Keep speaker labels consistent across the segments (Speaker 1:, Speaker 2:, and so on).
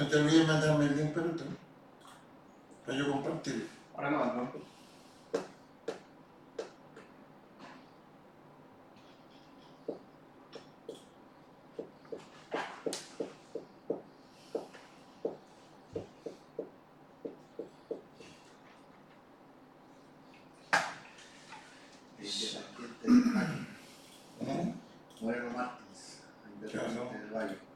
Speaker 1: No te olvides mandarme el link, pero para yo compartirlo.
Speaker 2: Ahora no, no.
Speaker 1: ¿Eh?
Speaker 3: Moreno Martins,
Speaker 1: Claro.
Speaker 3: Independiente del Valle.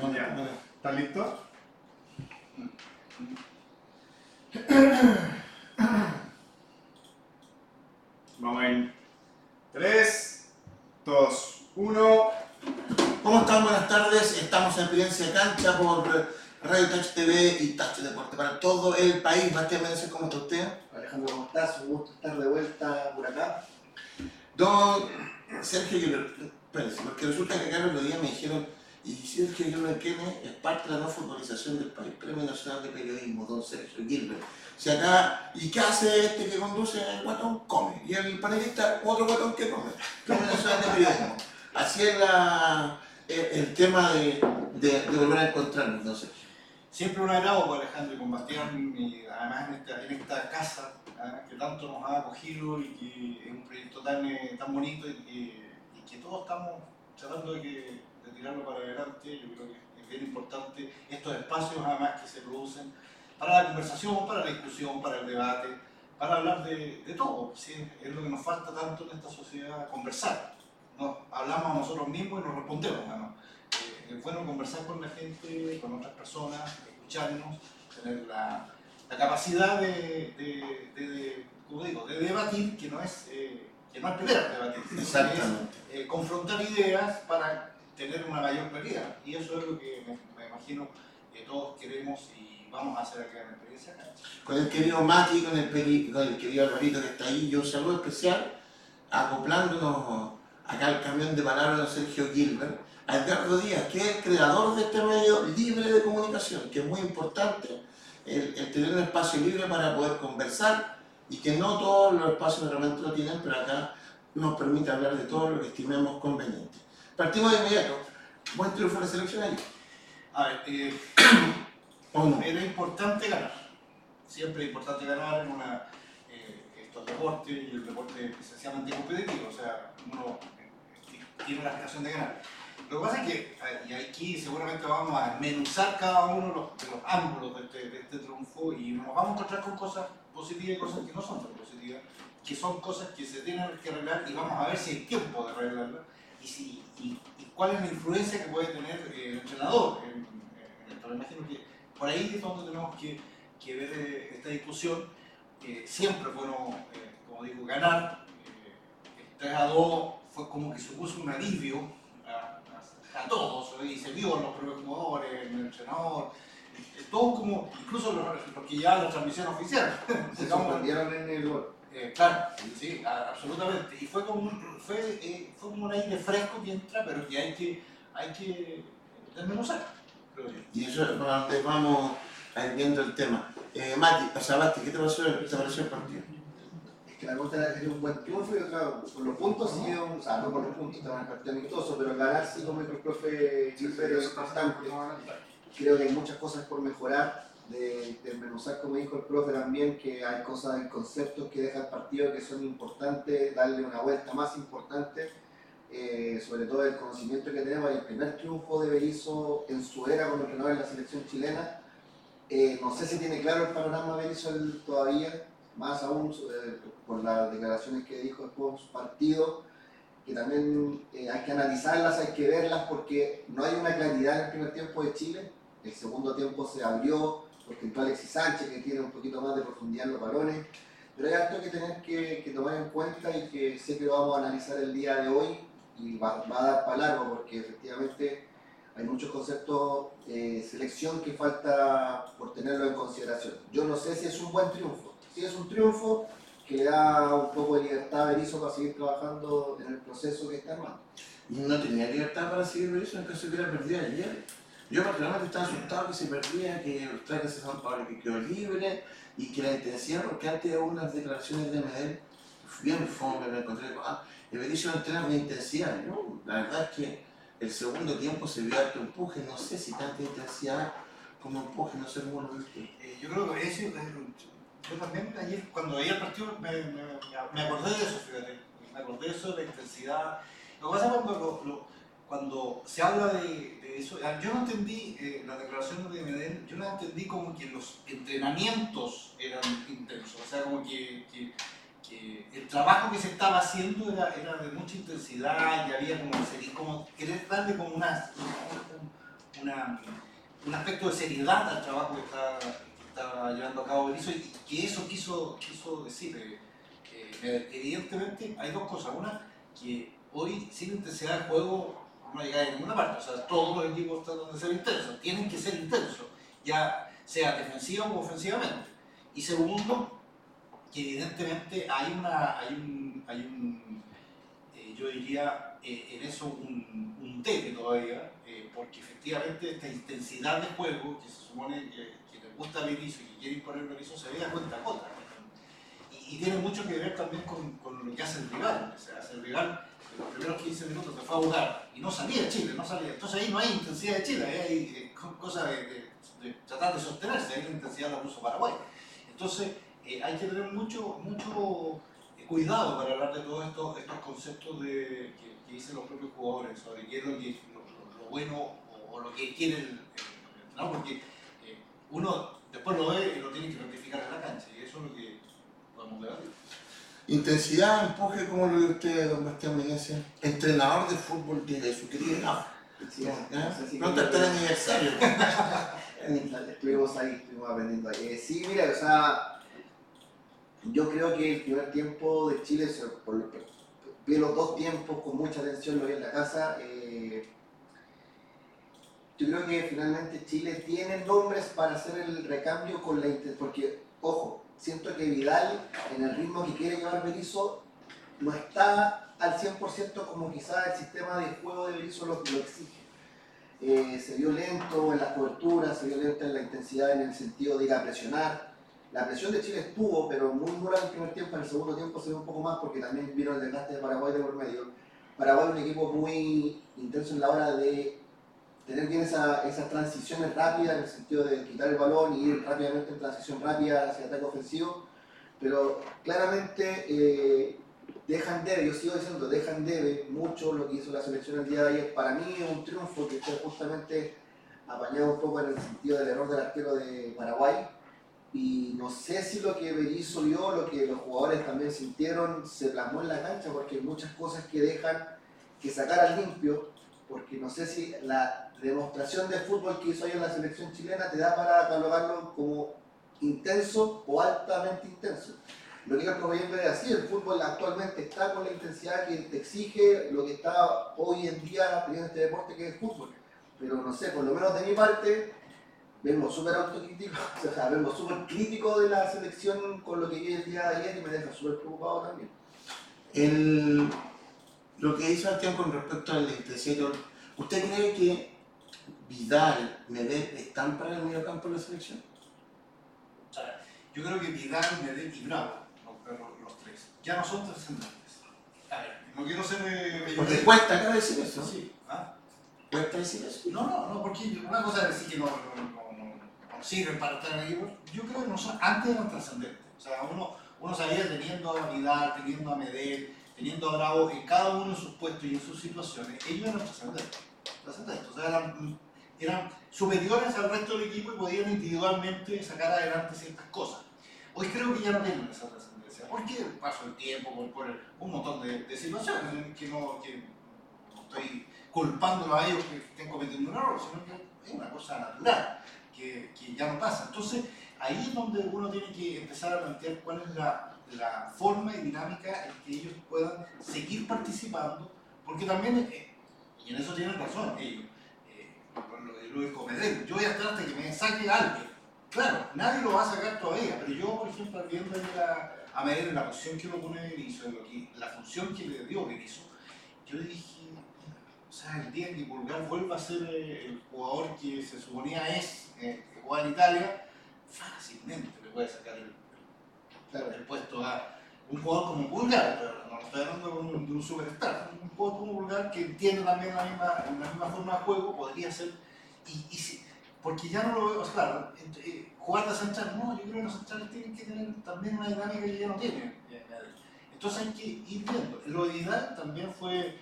Speaker 1: No,
Speaker 2: ¿Estás listo? Vamos en 3, 2, 1.
Speaker 1: ¿Cómo están? Buenas tardes. Estamos en Evidencia Cancha por Radio Touch TV y Touch Deporte para todo el país. Bastián Méndez, ¿cómo está usted?
Speaker 3: Alejandro, ¿cómo estás? Un gusto estar de vuelta por acá.
Speaker 1: Don Sergio espérense, porque resulta que acá el otro día me dijeron, y Sergio Gilbert Kene es parte de la no futbolización del país, Premio Nacional de Periodismo, don Sergio Gilbert. ¿y qué hace este que conduce el guatón? Come. Y el panelista, otro guatón que come. Premio Nacional de Periodismo. Así es la, el, el tema de, volver a encontrarnos, don Sergio.
Speaker 2: Siempre un agrado con Alejandro y con Bastián, y además en esta, casa que tanto nos ha acogido y que es un proyecto tan, eh, tan bonito y que, y que todos estamos tratando de, que, de tirarlo para adelante. Yo creo que es bien importante estos espacios además que se producen para la conversación, para la discusión, para el debate, para hablar de, de todo. ¿sí? Es lo que nos falta tanto en esta sociedad, conversar. Nos, hablamos a nosotros mismos y nos respondemos. además. Eh, es bueno conversar con la gente, con otras personas, escucharnos, tener la, la capacidad de, de, de- como digo, de debatir, que no es, eh, que no es pelear, debatir, sino que es eh, confrontar ideas para tener una mayor claridad. Y eso es lo que me, me imagino que todos queremos y vamos a hacer acá en Experiencia Cancha.
Speaker 1: con el querido Mati, con el, con el querido Alvarito que está ahí, y un saludo especial, acoplándonos acá al camión de palabras de Sergio Gilbert, a Edgardo Díaz, que es el creador de este medio libre de comunicación, que es muy importante el, el tener un espacio libre para poder conversar y que no todos los espacios realmente lo tienen, pero acá nos permite hablar de todo lo que estimemos conveniente. Partimos de inmediato. Buen triunfo de la selección ahí.
Speaker 2: A ver, eh,
Speaker 1: ¿O no?
Speaker 2: era importante ganar. Siempre es importante ganar en una, eh, estos deportes y el deporte es esencialmente competitivo. O sea, uno eh, tiene la aspiración de ganar. Lo que pasa es que, y aquí seguramente vamos a menuzar cada uno de los, de los ángulos de este, de este triunfo y nos vamos a encontrar con cosas positivas y cosas que no son tan positivas, que son cosas que se tienen que arreglar y vamos a ver si hay tiempo de arreglarlas y, si, y, y cuál es la influencia que puede tener eh, el entrenador en, en esto. Me imagino que por ahí es donde tenemos que, que ver eh, esta discusión. Eh, siempre bueno, eh, como digo, ganar. Eh, el 3 a 2 fue como que supuso un alivio a, a- a todos, y se vio en los propios jugadores, en el entrenador, eh, todo como, incluso los, los que ya la transmisión oficial.
Speaker 3: Se sorprendieron en el gol.
Speaker 2: Eh, claro, sí, a- absolutamente. Y fue como, un, fue, eh, fue como un aire fresco que entra, pero que hay que, hay que desmenuzar, creo yo.
Speaker 1: Y eso es para donde vamos a ir viendo el tema. Eh, Mati, o sea, ¿qué te pareció, te pareció el partido?
Speaker 3: Es que la que era un buen triunfo y otra, por los puntos sí, o sea, no por los puntos, estaba un partido amistoso, pero ganar sí, como el profe Gilbert, es importante. Creo que hay muchas cosas por mejorar, de desmenuzar, como dijo el profe también, que hay cosas, hay conceptos que deja el partido que son importantes, darle una vuelta más importante, eh, sobre todo el conocimiento que tenemos, el primer triunfo de Berizzo en su era como entrenador en la selección chilena. Eh, no sé si tiene claro el panorama Berizzo todavía, más aún eh, por las declaraciones que dijo después partido, que también eh, hay que analizarlas, hay que verlas porque no hay una claridad en el primer tiempo de Chile, el segundo tiempo se abrió, por ejemplo Alexis Sánchez, que tiene un poquito más de profundidad en los balones. Pero hay algo que tener que, que, tomar en cuenta y que sé que lo vamos a analizar el día de hoy y va, va a dar para largo porque efectivamente hay muchos conceptos de selección que falta por tenerlo en consideración. Yo no sé si es un buen triunfo. Si es un triunfo que le da un poco de libertad a Berizzo para seguir trabajando en el proceso que está armando.
Speaker 1: No tenía libertad para seguir Berizzo en caso de que hubiera perdido ayer. Yo particularmente estaba asustado que se perdía, que los trajes de San Pablo que quedó libre y que la intensidad, porque antes hubo unas declaraciones de Medel bien fome, me encontré, ah, el Berizzo no entrena con intensidad. ¿no? La verdad es que el segundo tiempo se vio harto empuje, no sé si tanta intensidad como empuje, no sé cómo lo viste.
Speaker 2: Eh, yo creo que eso, yo también ayer, cuando veía el partido, me, me, me, acordé de eso, fíjate, me acordé de eso, de la intensidad. Lo que pasa cuando, lo, cuando se habla de, eso, yo no entendí eh, las declaraciones de Medellín, yo las entendí como que los entrenamientos eran intensos, o sea, como que, el trabajo que se estaba haciendo era, de mucha intensidad y había como, como querer darle como una, un aspecto de seriedad al trabajo que estaba, que estaba llevando a cabo Berizzo y que eso quiso, quiso decir. Eh, eh, evidentemente hay dos cosas. Una, que hoy sin intensidad de juego no llega a ninguna parte. O sea, todos los equipos tratan de ser intensos, tienen que ser intensos, ya sea defensiva o ofensivamente. Y segundo, que evidentemente hay, una, hay un, hay un eh, yo diría, eh, en eso un, un tema todavía, eh, porque efectivamente esta intensidad de juego, que se supone que, que le gusta Berizzo y que quiere imponer Berizzo, se ve a cuenta gota. Y, y, tiene mucho que ver también con, con, lo que hace el rival. O sea, hace el rival los primeros 15 minutos se fue a jugar y no salía Chile, no salía. Entonces ahí no hay intensidad de Chile, ahí hay cosas de, de, de, tratar de sostenerse, hay la intensidad la puso Paraguay. Entonces, eh, hay que tener mucho, mucho eh, cuidado para hablar de todos estos, estos conceptos de, que, dicen los propios jugadores sobre qué es lo, lo, bueno o, lo que quieren el, porque eh, uno después lo ve y lo tiene que rectificar en la cancha y eso es lo que podemos debatir.
Speaker 1: Intensidad, empuje, como lo ve usted, don Bastián Meneses, entrenador de fútbol de su querida
Speaker 3: Sí,
Speaker 1: ¿no? Pronto está el aniversario.
Speaker 3: estuvimos ahí, estuvimos aprendiendo ahí. Eh, sí, mira, o sea, yo creo que el primer tiempo de Chile, por, vi los dos tiempos con mucha atención, lo vi en la casa. Eh, yo creo que finalmente Chile tiene nombres para hacer el recambio con la porque, ojo, siento que Vidal, en el ritmo que quiere llevar Berizzo, no está al 100% como quizás el sistema de juego de Berizzo lo, lo exige. Eh, se vio lento en las coberturas, se vio lento en la intensidad en el sentido de ir a presionar la presión de Chile estuvo, pero muy dura en el primer tiempo, en el segundo tiempo se ve un poco más porque también vino el desgaste de Paraguay de por medio. Paraguay es un equipo muy intenso en la hora de tener bien esa, esas transiciones rápidas en el sentido de quitar el balón y ir rápidamente en transición rápida hacia ataque ofensivo, pero claramente eh, dejan debe, yo sigo diciendo, dejan debe mucho lo que hizo la selección el día de ayer. Para mí es un triunfo que fue justamente apañado un poco en el sentido del error del arquero de Paraguay, y no sé si lo que Berizzo vio, lo que los jugadores también sintieron, se plasmó en la cancha, porque hay muchas cosas que dejan que sacar al limpio, porque no sé si la demostración de fútbol que hizo en la selección chilena te da para catalogarlo como intenso o altamente intenso. Lo que proveedor es así, el fútbol actualmente está con la intensidad que te exige lo que está hoy en día en este deporte que es el fútbol. Pero no sé, por lo menos de mi parte, vengo súper autocrítico, o sea, vengo súper crítico de la selección con lo que vi el día de ayer y me deja súper preocupado también.
Speaker 1: El, lo que dice Sebastián con respecto al intensidad, ¿usted cree que Vidal, Medel están para el medio campo de la selección?
Speaker 2: Yo creo que Vidal, Medel y Bravo, los, los tres, ya no son trascendentes. A ver, no quiero ser... Eh,
Speaker 1: Porque cuesta acá decir eso.
Speaker 2: Sí. ¿Ah?
Speaker 1: ¿Cuesta decir eso?
Speaker 2: No, no, no, porque una cosa es decir que no, no, no, no sirven para estar ahí. Yo creo que no son, antes eran trascendentes. O sea, uno, uno sabía teniendo a Vidal, teniendo a Medel, teniendo a Bravo, en cada uno de sus puestos y en sus situaciones, ellos eran trascendentes. trascendentes. O sea, eran, eran superiores al resto del equipo y podían individualmente sacar adelante ciertas cosas. Hoy creo que ya no tienen esa trascendencia. ¿Por qué? Paso el tiempo, por, por un montón de, situaciones que no, estoy culpándolo a ellos que estén cometiendo un error, sino que es una cosa natural que, ya no pasa. Entonces, ahí es donde uno tiene que empezar a plantear cuál es la, forma y dinámica en que ellos puedan seguir participando, porque también, eh, y en eso tienen razón ellos, lo de Luis yo voy a estar hasta que me saque alguien. Claro, nadie lo va a sacar todavía, pero yo, por ejemplo, viendo la, a medir la posición que uno pone Berizzo, lo que, la función que le dio Berizzo, yo dije, o sea, el día que Pulgar vuelva a ser el jugador que se suponía es, eh, que jugaba en Italia, fácilmente le puede sacar el,
Speaker 3: Claro.
Speaker 2: el puesto a un jugador como Pulgar, pero no estoy hablando de un, de un superstar, un jugador como Pulgar que entiende también la misma, la misma forma de juego, podría ser, y, y si- porque ya no lo veo, o sea, claro, eh, jugar de central, no, yo creo que los centrales tienen que tener también una dinámica que ya no tienen. Entonces hay que ir viendo. Lo de Vidal también fue,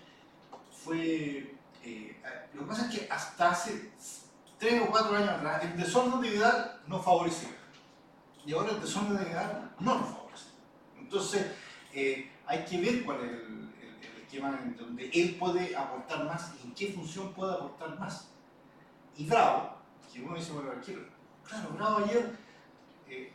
Speaker 2: fue eh, lo que pasa es que hasta hace tres o cuatro años atrás, el desorden de Vidal nos favorecía. Y ahora el desorden de Vidal no nos favorece. Entonces, eh, hay que ver cuál es el, el- el esquema en donde él puede aportar más y en qué función puede aportar más. Y Bravo, que uno dice, bueno, quiero- claro, Bravo ayer eh,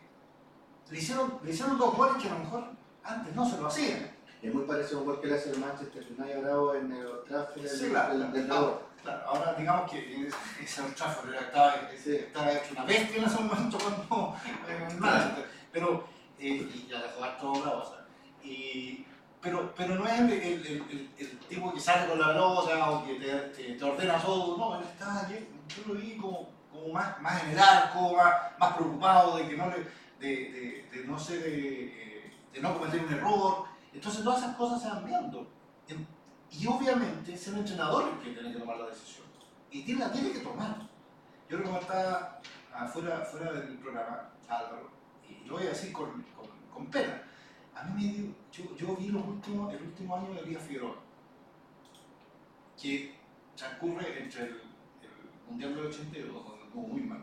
Speaker 2: le, hicieron, le hicieron dos goles que a lo mejor antes no se lo hacían.
Speaker 3: Es muy parecido a un gol que le hace el Manchester United Bravo en el Trafford
Speaker 2: Sí, claro,
Speaker 3: del- del
Speaker 2: claro. Ahora digamos que ese Old Trafford estaba, hecho una bestia en ese momento cuando eh, en Manchester, pero y ya dejó harto bravo, o sea, y- pero, pero no es el, el, el, el- el tipo que sale con la pelota o que te, te, te ordena todo, no, él estaba ayer, yo lo vi como, como más, más general, como más, más preocupado de que no le, de, de, de no ser, eh, de no cometer un error, entonces todas esas cosas se van viendo. En- y obviamente es el entrenador el que tiene que tomar la decisión. Y tiene, la tiene que tomar. Yo lo comentaba afuera, fuera del programa, Álvaro, y lo voy a decir con, con, con pena. A mí me dio, yo, yo vi los últimos, el último año de Elías Figueroa, que transcurre entre el, el Mundial del 82, donde estuvo muy mal,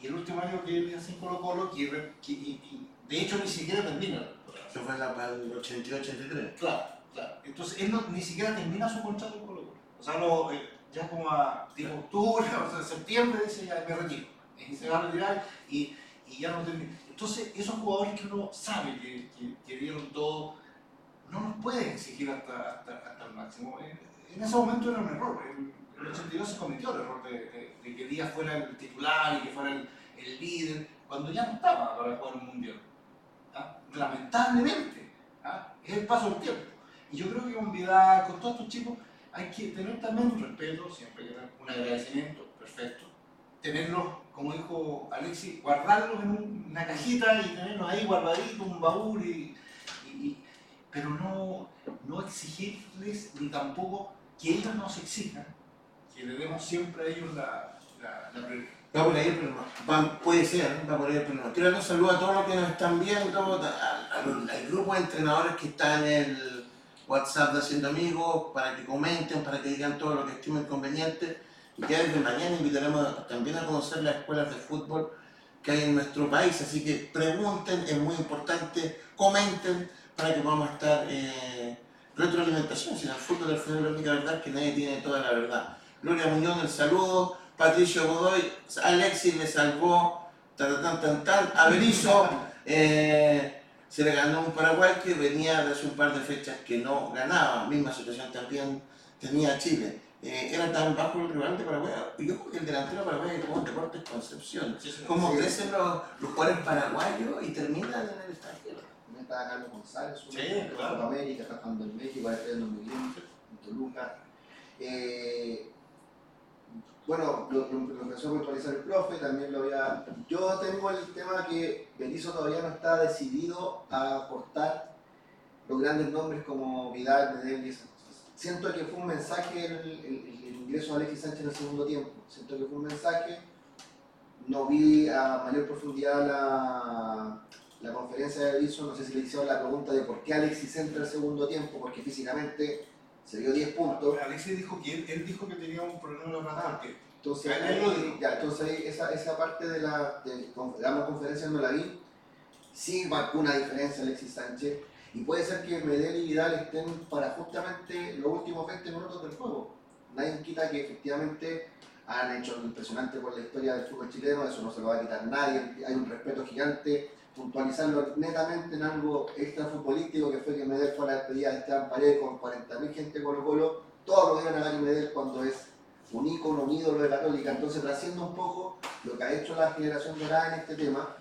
Speaker 2: y el último año que él hace en Colo Colo, que, y- y de hecho ni siquiera termina.
Speaker 1: Eso fue la, para el 82-83.
Speaker 2: Claro, claro. Entonces él no, ni siquiera termina su contrato con Colo Colo. O sea, lo, eh, ya como a tipo octubre, o sea, septiembre, dice ya me retiro. Y se va a retirar y, y ya no termina. Entonces, esos jugadores que uno sabe que, que, dieron todo, no nos pueden exigir hasta, hasta, el máximo. En, en ese momento era un error. En el 82 se cometió el error de, de- de que Díaz fuera el titular y que fuera el, el líder, cuando ya no estaba para jugar un mundial. ¿ah? Lamentablemente, ¿ah? es el paso del tiempo. Y yo creo que con Vidal, con todos estos chicos, hay que tener también un respeto, siempre que un agradecimiento, perfecto. Tenerlos, como dijo Alexis, guardarlos en un- una cajita y tenerlos ahí guardaditos, un baúl, y, pero no, no exigirles ni tampoco que ellos nos exijan, que le demos siempre a ellos la, la, la prioridad.
Speaker 1: Va por ahí el problema. Puede ser, va por ahí el problema. Quiero dar un saludo a todos los que nos están viendo, al grupo de entrenadores que está en el WhatsApp de Haciendo Amigos, para que comenten, para que digan todo lo que estimen conveniente. Y ya desde mañana invitaremos también a conocer las escuelas de fútbol que hay en nuestro país. Así que pregunten, es muy importante, comenten para que podamos estar eh, retroalimentación. Si en el fútbol al final la única verdad que nadie tiene toda la verdad. Gloria Muñoz, el saludo. Patricio Godoy, Alexis le salvó, tan tan tan tan, a Berizzo, eh, se le ganó un Paraguay que venía de hace un par de fechas que no ganaba, misma situación también tenía Chile. Eh, era tan bajo el rival de Paraguay, y que el delantero de Paraguay es como Deportes Concepción. Cómo
Speaker 3: Sí.
Speaker 1: crecen los, los jugadores paraguayos y terminan en el extranjero.
Speaker 3: También estaba Carlos González, de
Speaker 2: claro.
Speaker 3: América, está jugando en México, está estudiando muy bien, en Toluca. Eh, bueno, lo, lo, lo empezó a puntualizar el profe, también lo había... Yo tengo el tema que Berizzo todavía no está decidido a aportar los grandes nombres como Vidal, Medel y esas. Siento que fue un mensaje el, el- el ingreso de Alexis Sánchez en el segundo tiempo. Siento que fue un mensaje. No vi a mayor profundidad la, la conferencia de Berizzo. No sé si le hicieron la pregunta de por qué Alexis entra el segundo tiempo, porque físicamente se dio 10 puntos.
Speaker 2: Alexis dijo que él, él dijo que tenía un problema pata porque
Speaker 3: Entonces,
Speaker 2: Ahí
Speaker 3: ya, entonces ahí esa, esa parte de la, de, de la conferencia no la vi. Sí marcó una diferencia Alexis Sánchez. Y puede ser que Medel y Vidal estén para justamente los últimos 20 minutos del juego. Nadie quita que efectivamente han hecho lo impresionante por la historia del fútbol chileno, eso no se lo va a quitar nadie, hay un respeto gigante, puntualizarlo netamente en algo extra futbolístico que fue que Medel fue a la despedida de Esteban Paredes con 40.000 gente Colo Colo, todos lo vieron a Gary Medel cuando es un ícono, un ídolo de Católica, entonces trasciendo un poco lo que ha hecho la generación dorada en este tema,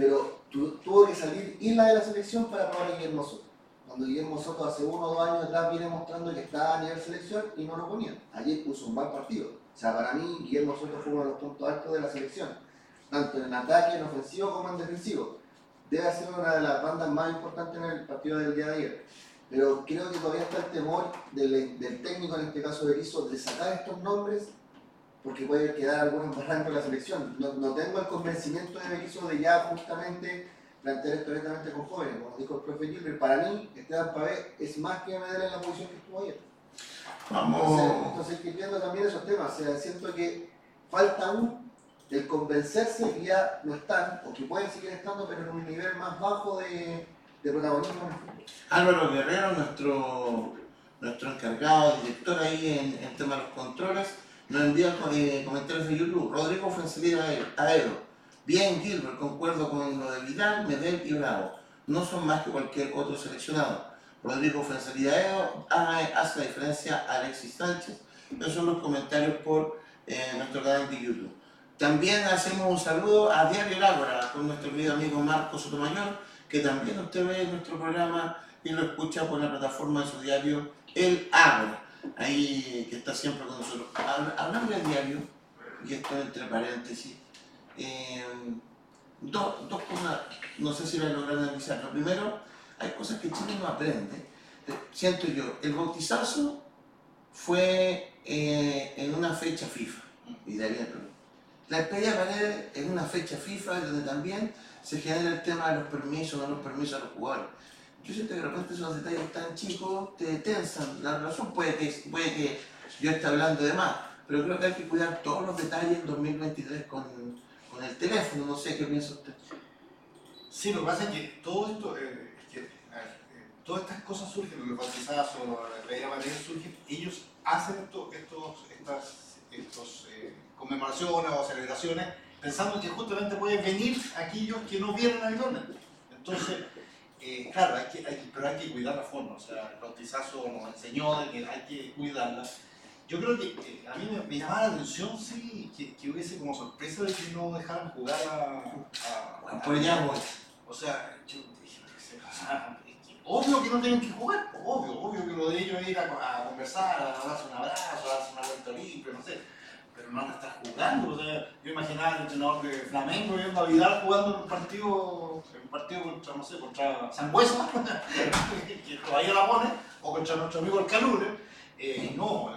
Speaker 3: pero tuvo que salir Isla de la selección para probar a Guillermo Soto. Cuando Guillermo Soto hace uno o dos años atrás viene mostrando que estaba a nivel selección y no lo ponía. Ayer puso un mal partido. O sea, para mí Guillermo Soto fue uno de los puntos altos de la selección, tanto en ataque, en ofensivo como en defensivo. Debe ser una de las bandas más importantes en el partido del día de ayer. Pero creo que todavía está el temor del, técnico, en este caso de Rizzo, de sacar estos nombres porque puede quedar algún barranco en la selección. No, no, tengo el convencimiento de Berizzo de ya justamente plantear esto directamente con jóvenes, como dijo el profe Gilbert. Para mí, Esteban Pavé es más que Medel en la posición que estuvo ayer. Vamos. Entonces, viendo también esos temas. O sea, siento que falta aún el convencerse que ya no están, o que pueden seguir estando, pero en un nivel más bajo de, de protagonismo en el fútbol.
Speaker 1: Álvaro Guerrero, nuestro, nuestro encargado, director ahí en el tema de los controles nos envía eh, comentarios de YouTube. Rodrigo Fuensalida Aero. Bien, Gilbert, concuerdo con lo de Vidal, Medel y Bravo. No son más que cualquier otro seleccionado. Rodrigo Fuensalida Aero hace la diferencia a Alexis Sánchez. Esos son los comentarios por eh, nuestro canal de YouTube. También hacemos un saludo a Diario El con nuestro querido amigo Marco Sotomayor, que también usted ve en nuestro programa y lo escucha por la plataforma de su diario El Ágora ahí que está siempre con nosotros. Hablando del diario, y esto entre paréntesis, eh, dos, cosas, no sé si voy a lograr analizar. Lo primero, hay cosas que Chile no aprende. Eh, siento yo, el bautizazo fue eh, en una fecha FIFA, y de La despedida Paredes en una fecha FIFA donde también se genera el tema de los permisos, no los permisos a los jugadores yo siento que de repente esos detalles tan chicos te tensan. La razón puede que, puede que yo esté hablando de más, pero creo que hay que cuidar todos los detalles en 2023 con, con el teléfono. No sé qué piensa usted.
Speaker 2: Sí, lo que pasa es que todo esto, eh, eh, todas estas cosas surgen, lo que quizás o la idea de surgen, ellos hacen esto, estos, estas estos, eh, conmemoraciones o celebraciones pensando que justamente pueden venir aquellos que no vienen habitualmente. Entonces, eh, claro, hay que, hay pero hay que cuidar la forma, o sea, el bautizazo nos enseñó de que hay que cuidarla. Yo creo que eh, a mí me, me, llamaba la atención, sí, que, que, hubiese como sorpresa de que no dejaran jugar a... a,
Speaker 1: ya,
Speaker 2: O sea, yo dije, obvio que no tienen que jugar, obvio, obvio que lo de ellos es ir a, a conversar, a darse un abrazo, a darse una vuelta limpia, no sé pero no está jugando. O sea, yo imaginaba el entrenador de Flamengo viendo a Vidal jugando en un partido, un partido contra, no sé, contra Sangüesa, que todavía la pone, o contra nuestro amigo el Calure. Eh, no,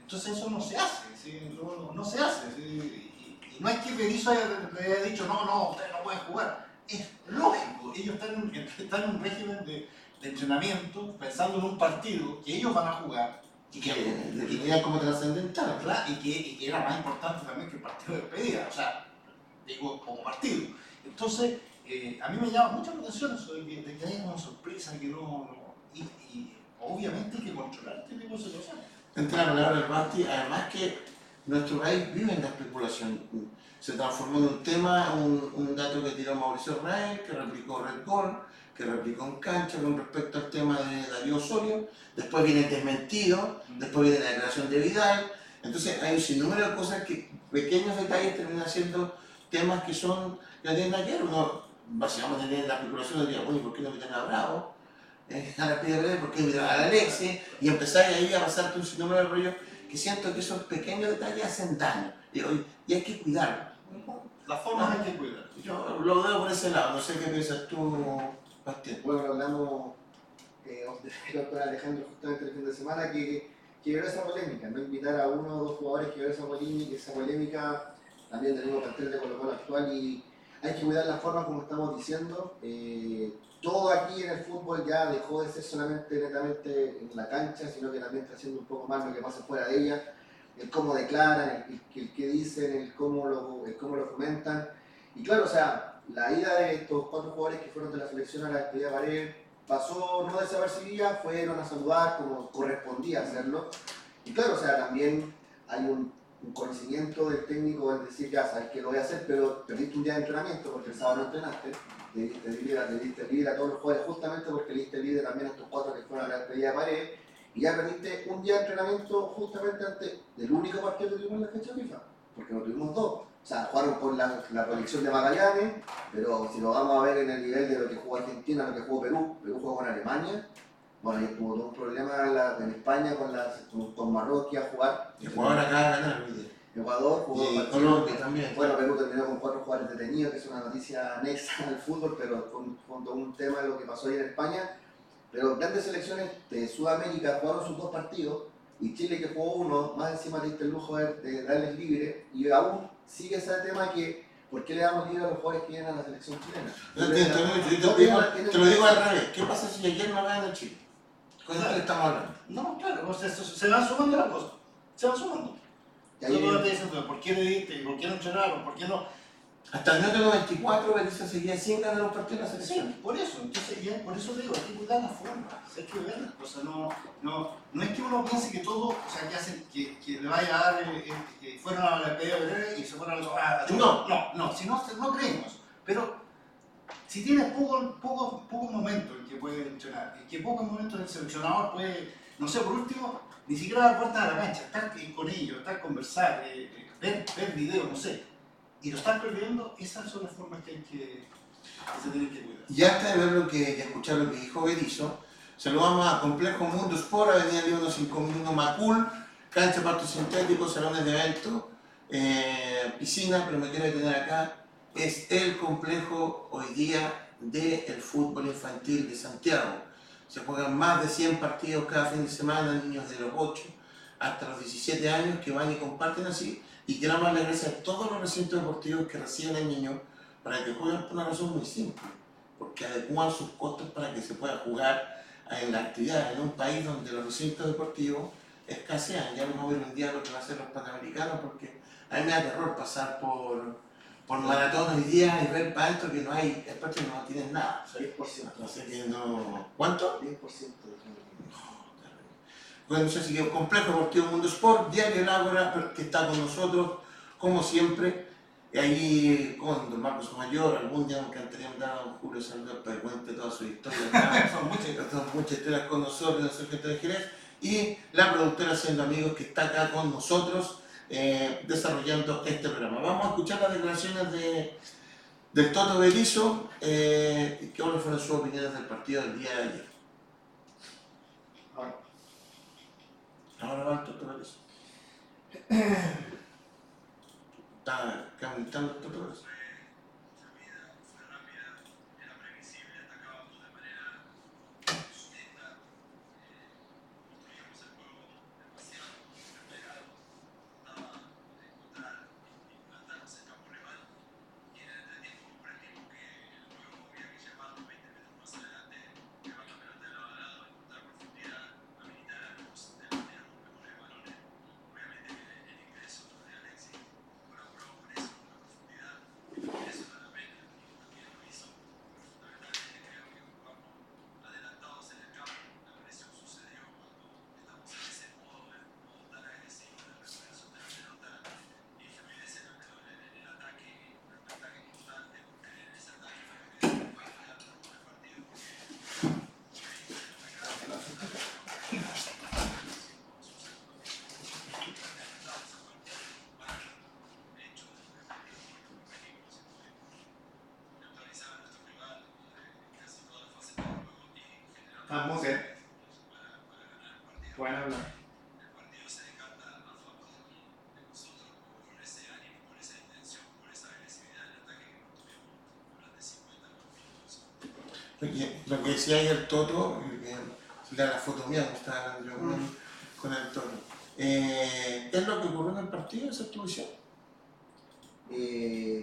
Speaker 2: entonces eso no se hace, no, no, se hace. Y, no es que Berizzo haya, haya dicho, no, no, ustedes no pueden jugar. Es lógico, ellos están están en un régimen de, de entrenamiento, pensando en un partido que ellos van a jugar
Speaker 1: y que, era como trascendental.
Speaker 2: Y que, era más importante también que el partido de despedida, o sea, digo, como partido. Entonces, eh, a mí me llama mucho la atención eso de que, de haya una sorpresa, que no. y, obviamente hay que controlar este tipo de situaciones.
Speaker 1: La palabra del Basti, además que nuestro país vive en la especulación. Se transformó en un tema, un, dato que tiró Mauricio Rey, que replicó Red Bull que replicó en cancha con respecto al tema de Darío Osorio, después viene el desmentido, después viene la declaración de Vidal, entonces hay un sinnúmero de cosas que, pequeños detalles terminan siendo temas que son, que tienen ayer, uno básicamente tiene la especulación de, bueno, ¿por qué no meten a Bravo? Eh, a la de ¿por qué no meten a Alexi? Y empezar ahí a pasarte un sinnúmero de rollos que siento que esos pequeños detalles hacen daño y, y hay que cuidarlos.
Speaker 2: La forma hay que cuidar.
Speaker 1: Yo lo veo por ese lado, no sé qué piensas tú.
Speaker 3: Bueno, hablamos eh, con Alejandro justamente el fin de semana que, que esa polémica, no invitar a uno o dos jugadores que esa polémica, esa polémica también tenemos cartel de Colo Colo actual y hay que cuidar la forma como estamos diciendo. Eh, todo aquí en el fútbol ya dejó de ser solamente netamente en la cancha, sino que también está haciendo un poco más lo que pasa fuera de ella, el cómo declaran, el, el, que dicen, el cómo lo, el cómo lo fomentan. Y claro, o sea, la ida de estos cuatro jugadores que fueron de la selección a la despedida Pared pasó no desapercibida, fueron a saludar como correspondía hacerlo. Y claro, o sea, también hay un, conocimiento del técnico en decir, ya sabes que lo voy a hacer, pero perdiste un día de entrenamiento porque el sábado no entrenaste, le diste libre, le libre a todos los jugadores justamente porque le diste libre también a estos cuatro que fueron a la despedida de pared, y ya perdiste un día de entrenamiento justamente antes del único partido que tuvimos en la fecha FIFA, porque no tuvimos dos. O sea, jugaron por la, la colección de Magallanes, pero si lo vamos a ver en el nivel de lo que jugó Argentina, lo que jugó Perú, Perú jugó con Alemania, bueno, y tuvo todo un problema en, la- en España con, las, con, con Marruecos a jugar.
Speaker 1: El jugador acaba de ganar.
Speaker 3: Ecuador jugó
Speaker 1: Y Colombia también.
Speaker 3: Bueno, Perú terminó con cuatro jugadores detenidos, que es una noticia anexa al fútbol, pero con, con todo un tema de lo que pasó ahí en España. Pero grandes selecciones de Sudamérica jugaron sus dos partidos y Chile que jugó uno, más encima diste el lujo de, de darles libre y aún sigue ese tema que ¿por qué le damos libre a los jugadores que vienen a la selección chilena?
Speaker 1: No te, lo digo,
Speaker 3: tienen- tienen-
Speaker 1: te lo digo al revés. ¿Qué pasa si ayer no ganan Chile? ¿Con esto que estamos hablando?
Speaker 2: No, claro, pues eso- se van sumando las cosas. Se van sumando.
Speaker 3: Y ahí-
Speaker 2: Solo te dicen, ¿por qué le diste? ¿Por qué no entrenaron? ¿Por qué no?
Speaker 1: Hasta el minuto 94 Berizzo seguía sin ganar un partido en la selección.
Speaker 2: Sí, por eso, entonces ya, por eso digo, hay que cuidar la forma, hay que ver las cosas, no, no, no es que uno piense que todo, o sea, que hacen, que, que le vaya a dar, eh, eh, que fueron a la Belén y se fueron a la a-
Speaker 1: No.
Speaker 2: no, no, si no, no creemos, pero si tienes poco, poco, poco momento en que puede entrenar, y que pocos momentos el seleccionador puede, no sé, por último, ni siquiera dar puertas a la cancha, estar con ellos, estar conversar, eh, ver, ver videos, no sé, y lo están perdiendo, esas son las formas que hay que, que se tienen que cuidar.
Speaker 1: Y antes de ver lo que, y escuchar lo que dijo Berizzo, saludamos a Complejo Mundo Sport, Avenida Líbano 5001 Macul, cancha pasto sintético, salones de eventos, eh, piscina, pero me quiero detener acá, es el complejo hoy día del fútbol infantil de Santiago. Se juegan más de 100 partidos cada fin de semana, niños de los 8 hasta los 17 años que van y comparten así, y queremos darle gracias a todos los recintos deportivos que reciben a niños para que jueguen por una razón muy simple porque adecuan sus costos para que se pueda jugar en la actividad en un país donde los recintos deportivos escasean. Ya vamos a ver un día lo que va a hacer los panamericanos, porque a mí me da terror pasar por, por maratón hoy día y ver para adentro que no hay, es porque no tienen nada.
Speaker 3: 10%.
Speaker 1: Entonces que no... ¿Cuánto?
Speaker 3: 10% de
Speaker 1: Bueno, así que Complejo Deportivo Mundo Sport, Diario El Ágora, que está con nosotros, como siempre. Y ahí con Don Marcos Mayor, algún día me encantaría mandar a don Julio Salvador para que cuente toda su historia.
Speaker 2: Son muchas.
Speaker 1: Son muchas historias con nosotros, en el Gente de Jerez. Y la productora Haciendo Amigos, que está acá con nosotros, eh, desarrollando este programa. Vamos a escuchar las declaraciones de, del Toto Belizo, eh, y cuáles fueron sus opiniones del partido del día de ayer.
Speaker 3: Ahora,
Speaker 1: Ahora va el Toto
Speaker 4: Vamos bien. Pueden hablar.
Speaker 1: Lo que, lo que decía ahí el Toto, que la foto mía, me estaba hablando yo con, con el Toto. Eh, ¿Es lo que ocurrió en el partido, esa expulsión?
Speaker 3: eh,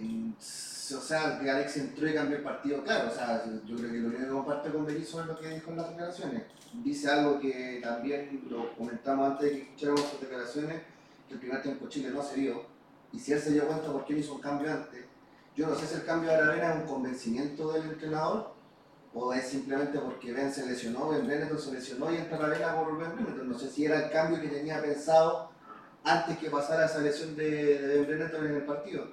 Speaker 3: o sea, que Alex entró y cambió el partido, claro, o sea, yo creo que lo que comparte con Berizzo es lo que dijo en las declaraciones. Dice algo que también lo comentamos antes de que escucháramos sus declaraciones, que el primer tiempo Chile no se dio, y si él se dio cuenta por qué no hizo un cambio antes, yo no sé si el cambio de Aravena es un convencimiento del entrenador, o es simplemente porque Ben se lesionó, Ben Benetton se lesionó y entra Aravena por Ben Benetton. No sé si era el cambio que tenía pensado antes que pasara esa lesión de, de Brereton en el partido.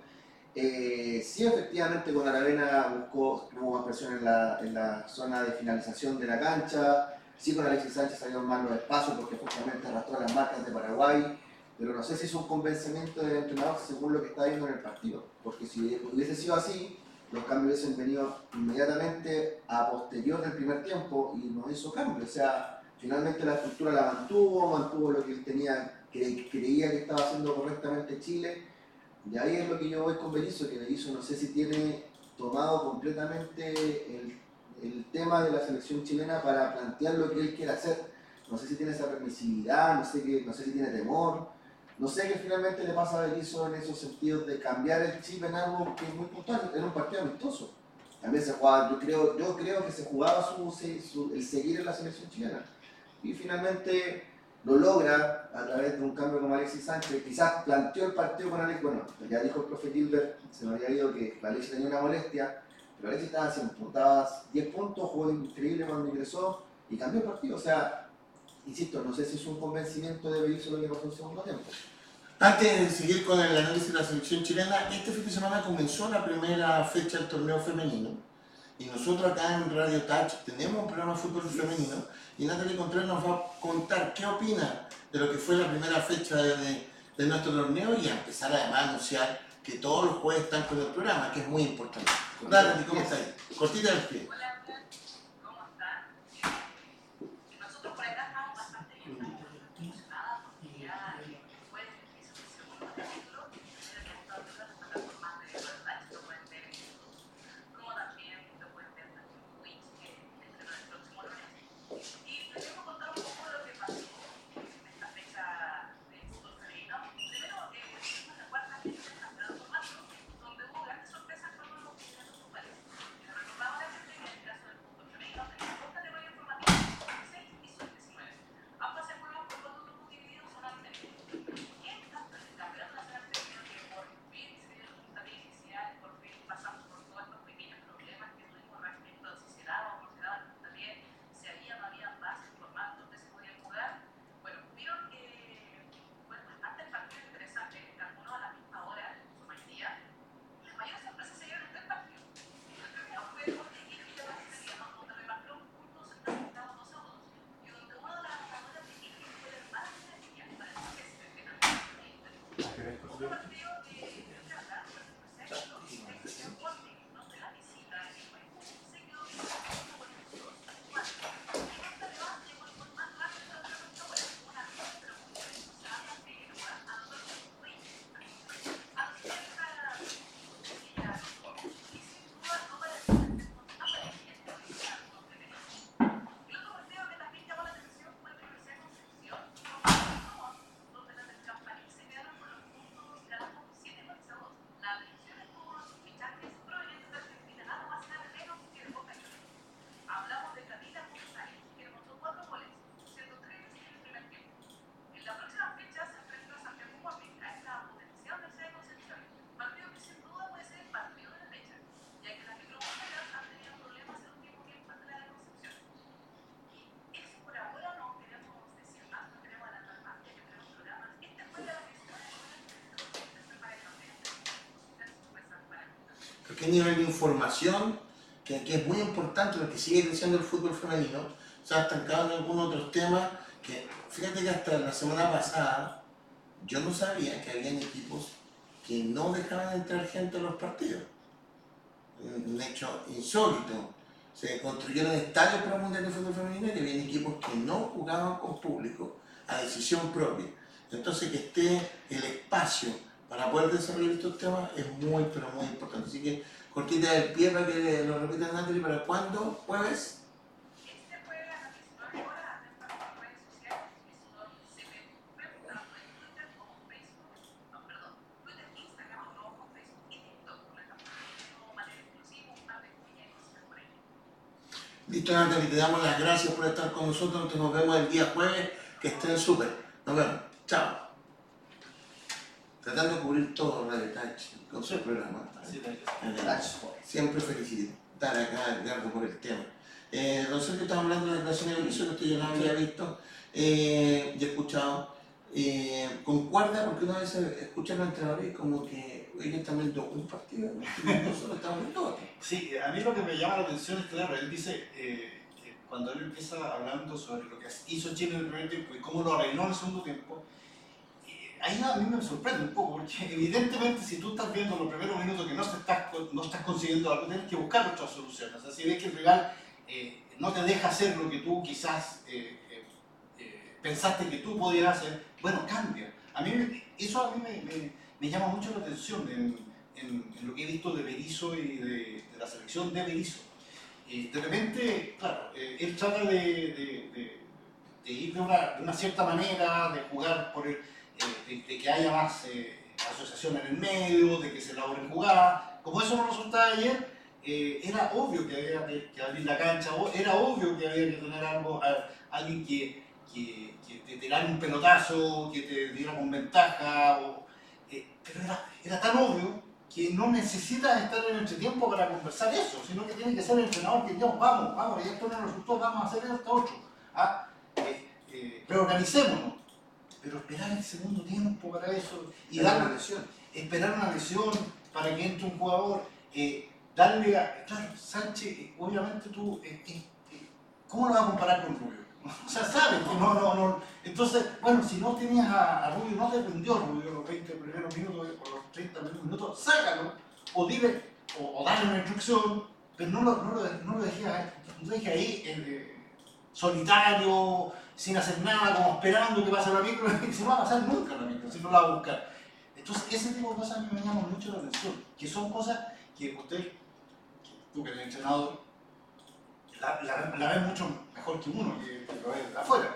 Speaker 3: Eh, sí, efectivamente, con Aravena buscó, hubo más presión en la, en la zona de finalización de la cancha. Sí, con Alexis Sánchez salieron más los espacios porque justamente arrastró las marcas de Paraguay. Pero no sé si es un convencimiento del entrenador según lo que está viendo en el partido. Porque si hubiese sido así, los cambios hubiesen venido inmediatamente a posterior del primer tiempo y no hizo cambio. O sea, finalmente la estructura la mantuvo, mantuvo lo que él tenía, que creía que estaba haciendo correctamente Chile y ahí es lo que yo voy con Berizzo, que Berizzo no sé si tiene tomado completamente el, el, tema de la selección chilena para plantear lo que él quiere hacer. No sé si tiene esa permisividad, no sé, que, no sé si tiene temor. No sé qué finalmente le pasa a Berizzo en esos sentidos de cambiar el chip en algo que es muy puntual. Era un partido amistoso. También se jugaba, yo creo, yo creo que se jugaba su, su, el seguir en la selección chilena. Y finalmente lo logra a través de un cambio como Alexis Sánchez, quizás planteó el partido con Alexis, bueno, ya dijo el profe Gilbert, se me había ido que Alexis tenía una molestia, pero Alexis estaba haciendo, estaba 10 puntos, jugó increíble cuando ingresó y cambió el partido, o sea, insisto, no sé si es un convencimiento de Berizzo lo que pasó en segundo tiempo.
Speaker 5: Antes de seguir con el análisis de la selección chilena, este fin de semana comenzó la primera fecha del torneo femenino y nosotros acá en Radio Touch tenemos un programa de fútbol femenino y Natalie Contreras nos va a contar qué opina de lo que fue la primera fecha de, de nuestro torneo y a empezar además a anunciar que todos los jueves están con el programa, que es muy importante. Natalie, ¿cómo estás? Cortita del pie. Qué nivel de información, que, es muy importante porque sigue creciendo el fútbol femenino, se ha estancado en algunos otros temas que, fíjate que hasta la semana pasada yo no sabía que había equipos que no dejaban entrar gente a los partidos. Un hecho insólito. Se construyeron estadios para el Mundial de Fútbol Femenino y había equipos que no jugaban con público a decisión propia. Entonces que esté el espacio para poder desarrollar estos temas es muy, pero muy importante. Así que cortita del pie para que lo repita Natalie, ¿para cuándo? ¿Jueves?
Speaker 1: Jueves a las 19 horas, nuestras redes sociales, que son tanto en Twitter como Facebook, no, perdón, Twitter, Instagram, no como Facebook y TikTok, por la campaña material exclusivo, un par de cuñas y cositas por ahí.
Speaker 5: Listo, Natalie, te damos las gracias por estar con nosotros. Nos vemos el día jueves. Que estén súper. Nos vemos. Chao tratando de cubrir todo Radio Touch con su programa. Siempre felicitar acá Edgardo por el tema. Eh, Sergio estaba hablando de la de Mauricio, que usted ya no había visto eh, y escuchado.
Speaker 1: eh, concuerda porque uno a veces escucha a entrenadores como que ellos también viendo un partido, nosotros estamos viendo otro.
Speaker 2: Sí, a mí lo que me llama la atención es, claro, él dice, eh, cuando él empieza hablando sobre lo que hizo Chile en el primer tiempo y cómo lo arregló en el segundo tiempo, ahí a mí me sorprende un poco, porque evidentemente si tú estás viendo los primeros minutos que no, estás, no estás consiguiendo algo, tienes que buscar otras soluciones. O sea, si ves que el rival eh, no te deja hacer lo que tú quizás eh, eh, eh, pensaste que tú podías hacer, bueno, cambia. A mí, eso a mí me, me- me llama mucho la atención en, en- en lo que he visto de Berizzo y de, de la selección de Berizzo. Eh, de repente, claro, eh, él trata de, de- de- de ir de una, de una cierta manera, de jugar por el, de, que haya más eh, asociación en el medio, de que se elaboren jugadas. Como eso no resultaba ayer, eh, era obvio que había que, que abrir la cancha, era obvio que había que tener algo, a- alguien que, que, te tirara un pelotazo, que te diera con ventaja, o- eh, pero era, era tan obvio que no necesitas estar en el entretiempo para conversar eso, sino que tiene que ser el entrenador que diga, vamos, vamos, ya esto no resultó, vamos a hacer esto otro. Ah, eh, reorganicémonos. Pero esperar el segundo tiempo para eso y dar
Speaker 3: una lesión.
Speaker 2: esperar una lesión para que entre un jugador, eh, darle a. Claro, Sánchez, eh, obviamente tú. eh, ¿Cómo lo vas a comparar con Rubio? O sea, sabes que no, no, no. Entonces, bueno, si no tenías a, a Rubio, no te prendió Rubio los 20 primeros minutos o los 30 primeros minutos, sácalo o dile, o, o dale una instrucción, pero no lo, no lo, no lo dejes ahí, no ahí solitario, sin hacer nada, como esperando que pase la micro, y si no va a pasar nunca la micro, si no la va a buscar. Entonces, ese tipo de cosas a mí me llaman mucho la atención, que son cosas que usted, tú que eres entrenador, la, la, ves mucho mejor que uno, que, que lo ve afuera,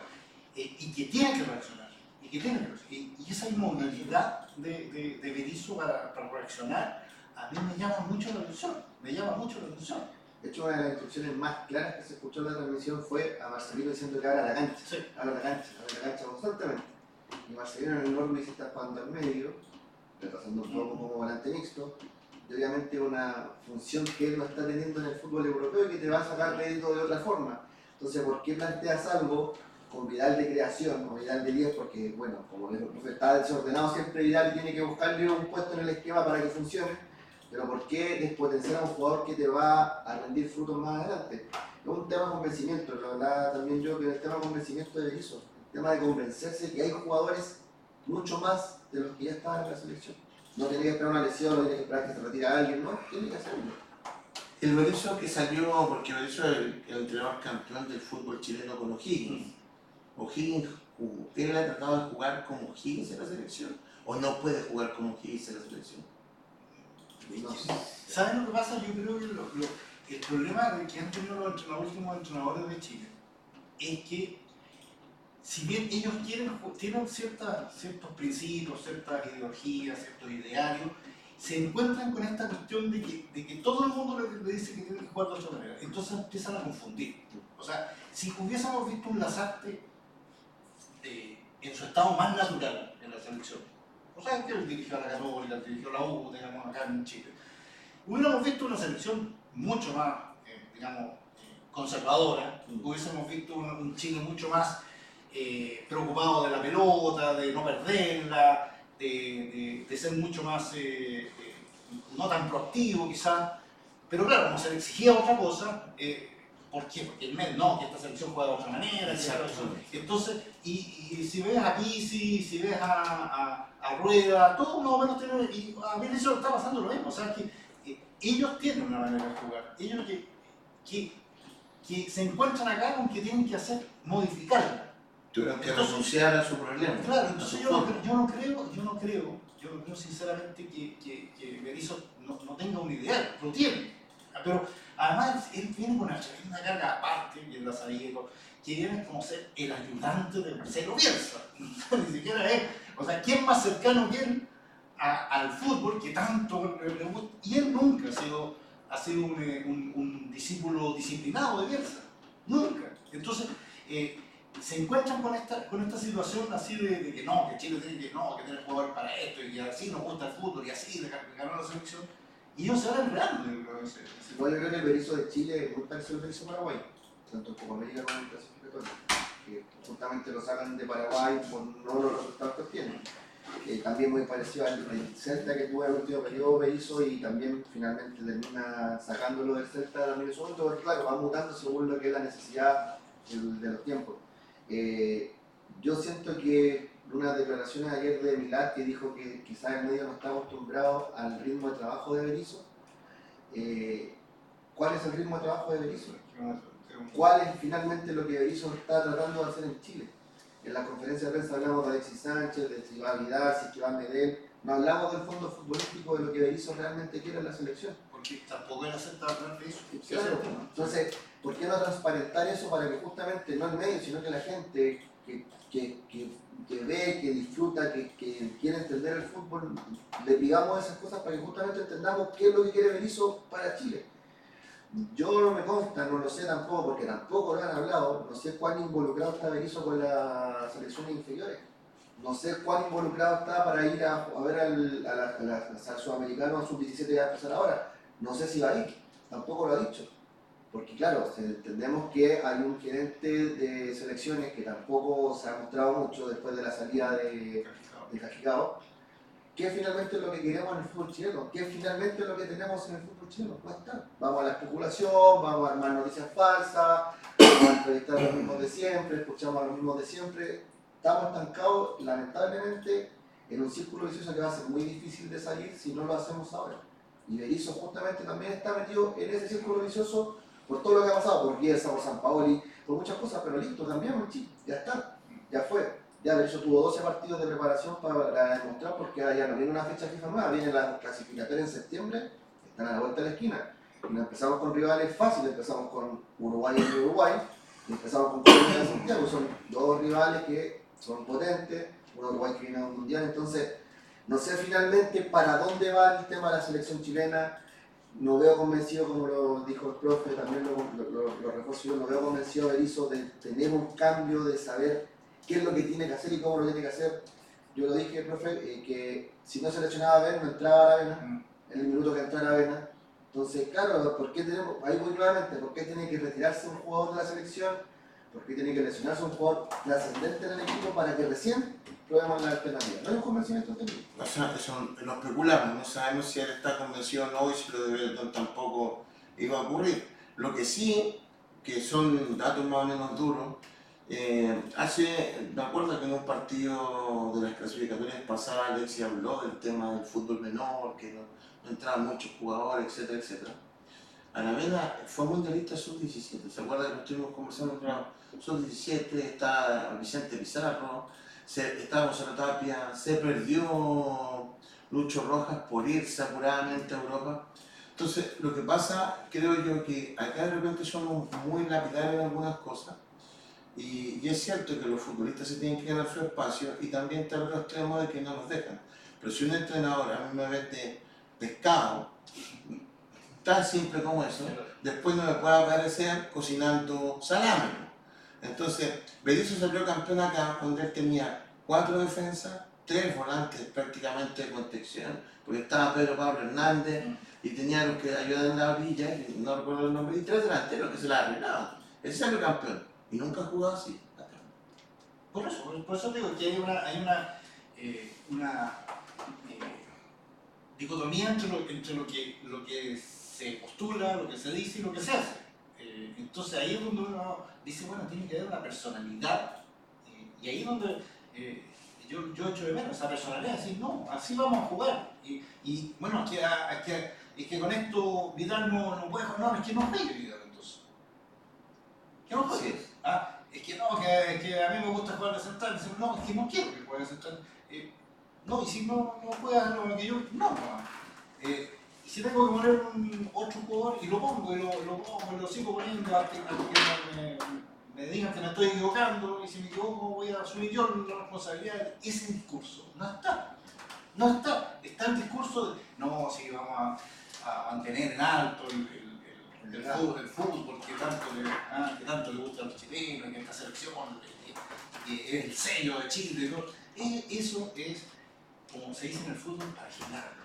Speaker 2: eh, y que tiene que reaccionar, y que tiene que. Y, esa inmovilidad de, de, de para, para reaccionar, a mí me llama mucho la atención, me llama mucho la atención.
Speaker 3: De hecho, una de las instrucciones más claras que se escuchó en la transmisión fue a Marcelino diciendo que abra la cancha.
Speaker 2: Sí.
Speaker 3: Abra la cancha, abra la cancha constantemente. Y Marcelino en el Norwich está jugando al medio, retrasando un poco como volante mixto. Y obviamente una función que él no está teniendo en el fútbol europeo y que te va a sacar rédito de otra forma. Entonces, ¿por qué planteas algo con Vidal de creación o Vidal de 10? Porque, bueno, como el profe está desordenado, siempre Vidal tiene que buscarle un puesto en el esquema para que funcione. Pero ¿por qué despotenciar a un jugador que te va a rendir frutos más adelante? Es un tema de convencimiento, lo hablaba también yo que el tema de convencimiento de eso, el tema de convencerse que hay jugadores mucho más de los que ya estaban en la selección. No tiene que esperar una lesión, no tiene que esperar que se retire a alguien, no, tiene que hacerlo.
Speaker 1: El Berizzo que salió, porque Berizzo es el, el entrenador campeón del fútbol chileno con O'Higgins. O'Higgins, jugó- ¿él ha tratado de jugar como O'Higgins en la selección? ¿O no puede jugar como O'Higgins en la selección?
Speaker 2: ¿Saben lo que pasa? Yo creo que el problema que han tenido los, entrenadores- últimos entrenadores de Chile es que, si bien ellos quieren, tienen cierta- ciertos principios, ciertas ideologías, ciertos idearios, se encuentran con esta cuestión de que, de que todo el mundo le, dice que tiene que jugar de otra manera. Entonces empiezan a confundir. O sea, si hubiésemos visto un Lazarte eh, en su estado más natural en la selección, o sea, que él dirigió a la Católica, dirigió a la U, digamos, acá en Chile, hubiéramos visto una selección mucho más, eh, digamos, eh, conservadora,
Speaker 3: Mm.
Speaker 2: hubiésemos visto un, un Chile mucho más eh, preocupado de la pelota, de no perderla, de, de- de ser mucho más, eh, eh, no tan proactivo quizás, pero claro, como se le exigía otra cosa, eh, ¿por qué? Porque el MED no, que esta selección juega de otra manera, que entonces, y, y si ves a Pizzi, si ves a, a, a Rueda, todos más o menos tienen, y a eso está pasando lo mismo, o sea, que eh, ellos tienen una manera de jugar, ellos que, que, que se encuentran acá con que tienen que hacer, modificarla.
Speaker 1: Tuvieron que
Speaker 2: Entonces-
Speaker 1: renunciar a su problema.
Speaker 2: Claro, entonces yo no, yo creo, yo no creo, yo no creo sinceramente que, que, que Berizzo no, no tenga un ideal, lo tiene. Pero además él viene con una tremenda carga aparte, él la sabía, que viene como ser el ayudante de Marcelo Bielsa. Ni siquiera es. O sea, ¿quién más cercano que él al fútbol que tanto le, gusta? Y él nunca ha sido, ha sido un, eh, discípulo disciplinado de Bielsa. Nunca. Entonces, eh, se encuentran con esta, con esta situación así de, que no, que Chile tiene que, no, que tiene jugador para esto, y así nos gusta el fútbol, y así le gan- ganó la selección. Y ellos se van yo creo,
Speaker 3: Igual yo creo que el Berizzo de Chile es muy parecido al Berizzo de Paraguay, tanto en Copa América como en clasificatoria. que justamente lo sacan de Paraguay por no los resultados que obtienen. Eh, también muy parecido al, Celta que tuvo el último periodo Berizzo y también finalmente termina sacándolo del Celta también en segundo, porque claro, va mutando según lo que es la necesidad de los tiempos. Eh, yo siento que unas declaraciones ayer de Milad que dijo que quizás el medio no está acostumbrado al ritmo de trabajo de Berizzo. Eh, ¿Cuál es el ritmo de trabajo de Berizzo? ¿Cuál es finalmente lo que Berizzo está tratando de hacer en Chile? En la conferencia de prensa hablamos de Alexis Sánchez, de si va a Vidal, si es que va a Medel. No hablamos del fondo futbolístico, de lo que Berizzo realmente quiere en la selección.
Speaker 2: Porque tampoco él acepta hablar de eso.
Speaker 3: Claro, entonces, ¿por qué no transparentar eso para que justamente no el medio, sino que la gente que, que, ve, que disfruta, que, quiere entender el fútbol, le digamos esas cosas para que justamente entendamos qué es lo que quiere Berizzo para Chile? Yo no me consta, no lo sé tampoco, porque tampoco lo han hablado, no sé cuán involucrado está Berizzo con las selecciones inferiores. No sé cuán involucrado está para ir a, ver al, a la, a sudamericano a sub-17 que va a empezar ahora. No sé si va a ir, tampoco lo ha dicho. Porque claro, entendemos que hay un gerente de selecciones que tampoco se ha mostrado mucho después de la salida de, de Cajicao. ¿Qué finalmente es lo que queremos en el fútbol chileno? ¿Qué finalmente es lo que tenemos en el fútbol chileno? No está. Vamos a la especulación, vamos a armar noticias falsas, vamos a entrevistar a los mismos de siempre, escuchamos a los mismos de siempre. Estamos estancados, lamentablemente, en un círculo vicioso que va a ser muy difícil de salir si no lo hacemos ahora. Y Berizzo justamente también está metido en ese círculo vicioso por todo lo que ha pasado, por Bielsa, por San Paoli, por muchas cosas, pero listo, cambiamos chip, ya está, ya fue. Ya Berizzo tuvo 12 partidos de preparación para demostrar porque ahora ya no viene una fecha FIFA nueva, viene la clasificatoria en septiembre, están a la vuelta de la esquina. Y nos empezamos con rivales fáciles, empezamos con Uruguay y Uruguay, y empezamos con Colombia y Santiago, son dos rivales que son potentes, un Uruguay que viene a un mundial, entonces no sé finalmente para dónde va el tema de la selección chilena, no veo convencido, como lo dijo el profe, también lo, lo, lo, lo refuerzo yo, no veo convencido a Berizzo de tener un cambio, de saber qué es lo que tiene que hacer y cómo lo tiene que hacer. Yo lo dije, profe, eh, que si no seleccionaba a Ben, no entraba a Avena, en el minuto que entrara Avena. Entonces, claro, ¿por qué tenemos, ahí voy nuevamente, ¿por qué tiene que retirarse un jugador de la selección? ¿Por qué tiene que lesionarse un jugador trascendente en el equipo para que recién probemos la alternativa? No hay un convencimiento técnico.
Speaker 1: O sea, eso lo especulamos, no sabemos si él está convencido o no y si lo de Belton tampoco iba a ocurrir. Lo que sí, que son datos más o menos duros, eh, hace, me acuerdo que en un partido de las clasificatorias pasadas Alexis habló del tema del fútbol menor, que no, no entraban muchos jugadores, etcétera, etcétera. Aravena fue mundialista sub-17, ¿se acuerda que lo estuvimos conversando en el programa? Sub-17, está Vicente Pizarro, se, estaba Gonzalo Tapia, se perdió Lucho Rojas por irse apuradamente a Europa. Entonces, lo que pasa, creo yo, que acá de repente somos muy lapidarios en algunas cosas. Y, y es cierto que los futbolistas se tienen que ganar su espacio y también está el otro extremo de que no nos dejan. Pero si un entrenador a mí me vende pescado, tan simple como eso, después no me puede aparecer cocinando salame. Entonces, Berizzo salió campeón acá donde él tenía cuatro defensas, tres volantes prácticamente de contención, porque estaba Pedro Pablo Hernández y tenía los que ayudaban en la orilla, y no recuerdo el nombre, y tres delanteros que se la arreglaban. Él salió campeón y nunca ha jugado así.
Speaker 2: Por eso, por, eso digo que hay una, eh, eh, dicotomía entre, lo que se postula, lo que se dice y lo que se hace. Eh, entonces ahí es donde uno dice, bueno, tiene que haber una personalidad. eh, y ahí es donde eh, yo, yo echo de menos esa personalidad, decir, no, así vamos a jugar. Y, y bueno, es que, a- es que, que con esto Vidal no, no puede jugar, no, es que no juegue Vidal entonces. ¿Qué no juegue?
Speaker 1: Sí.
Speaker 2: Ah, es que no, que, que a mí me gusta jugar de central. Dicen, no, es que no quiero que juegue de central. Eh, no, y si no, no puede hacer lo que yo, no. no. Eh, y si tengo que poner un, otro jugador y lo pongo y lo, lo pongo y lo sigo poniendo hasta, que me, me digan que me estoy equivocando y si me equivoco voy a asumir yo la responsabilidad. Ese discurso no está. No está. Está el discurso de, no, sí, vamos a, a mantener en alto el, el, el, el fútbol, que tanto le, ah, que tanto le gusta a los chilenos, que esta selección es el sello de Chile. ¿no? Eh, Eso es, como se dice en el fútbol, para agitarlo, para,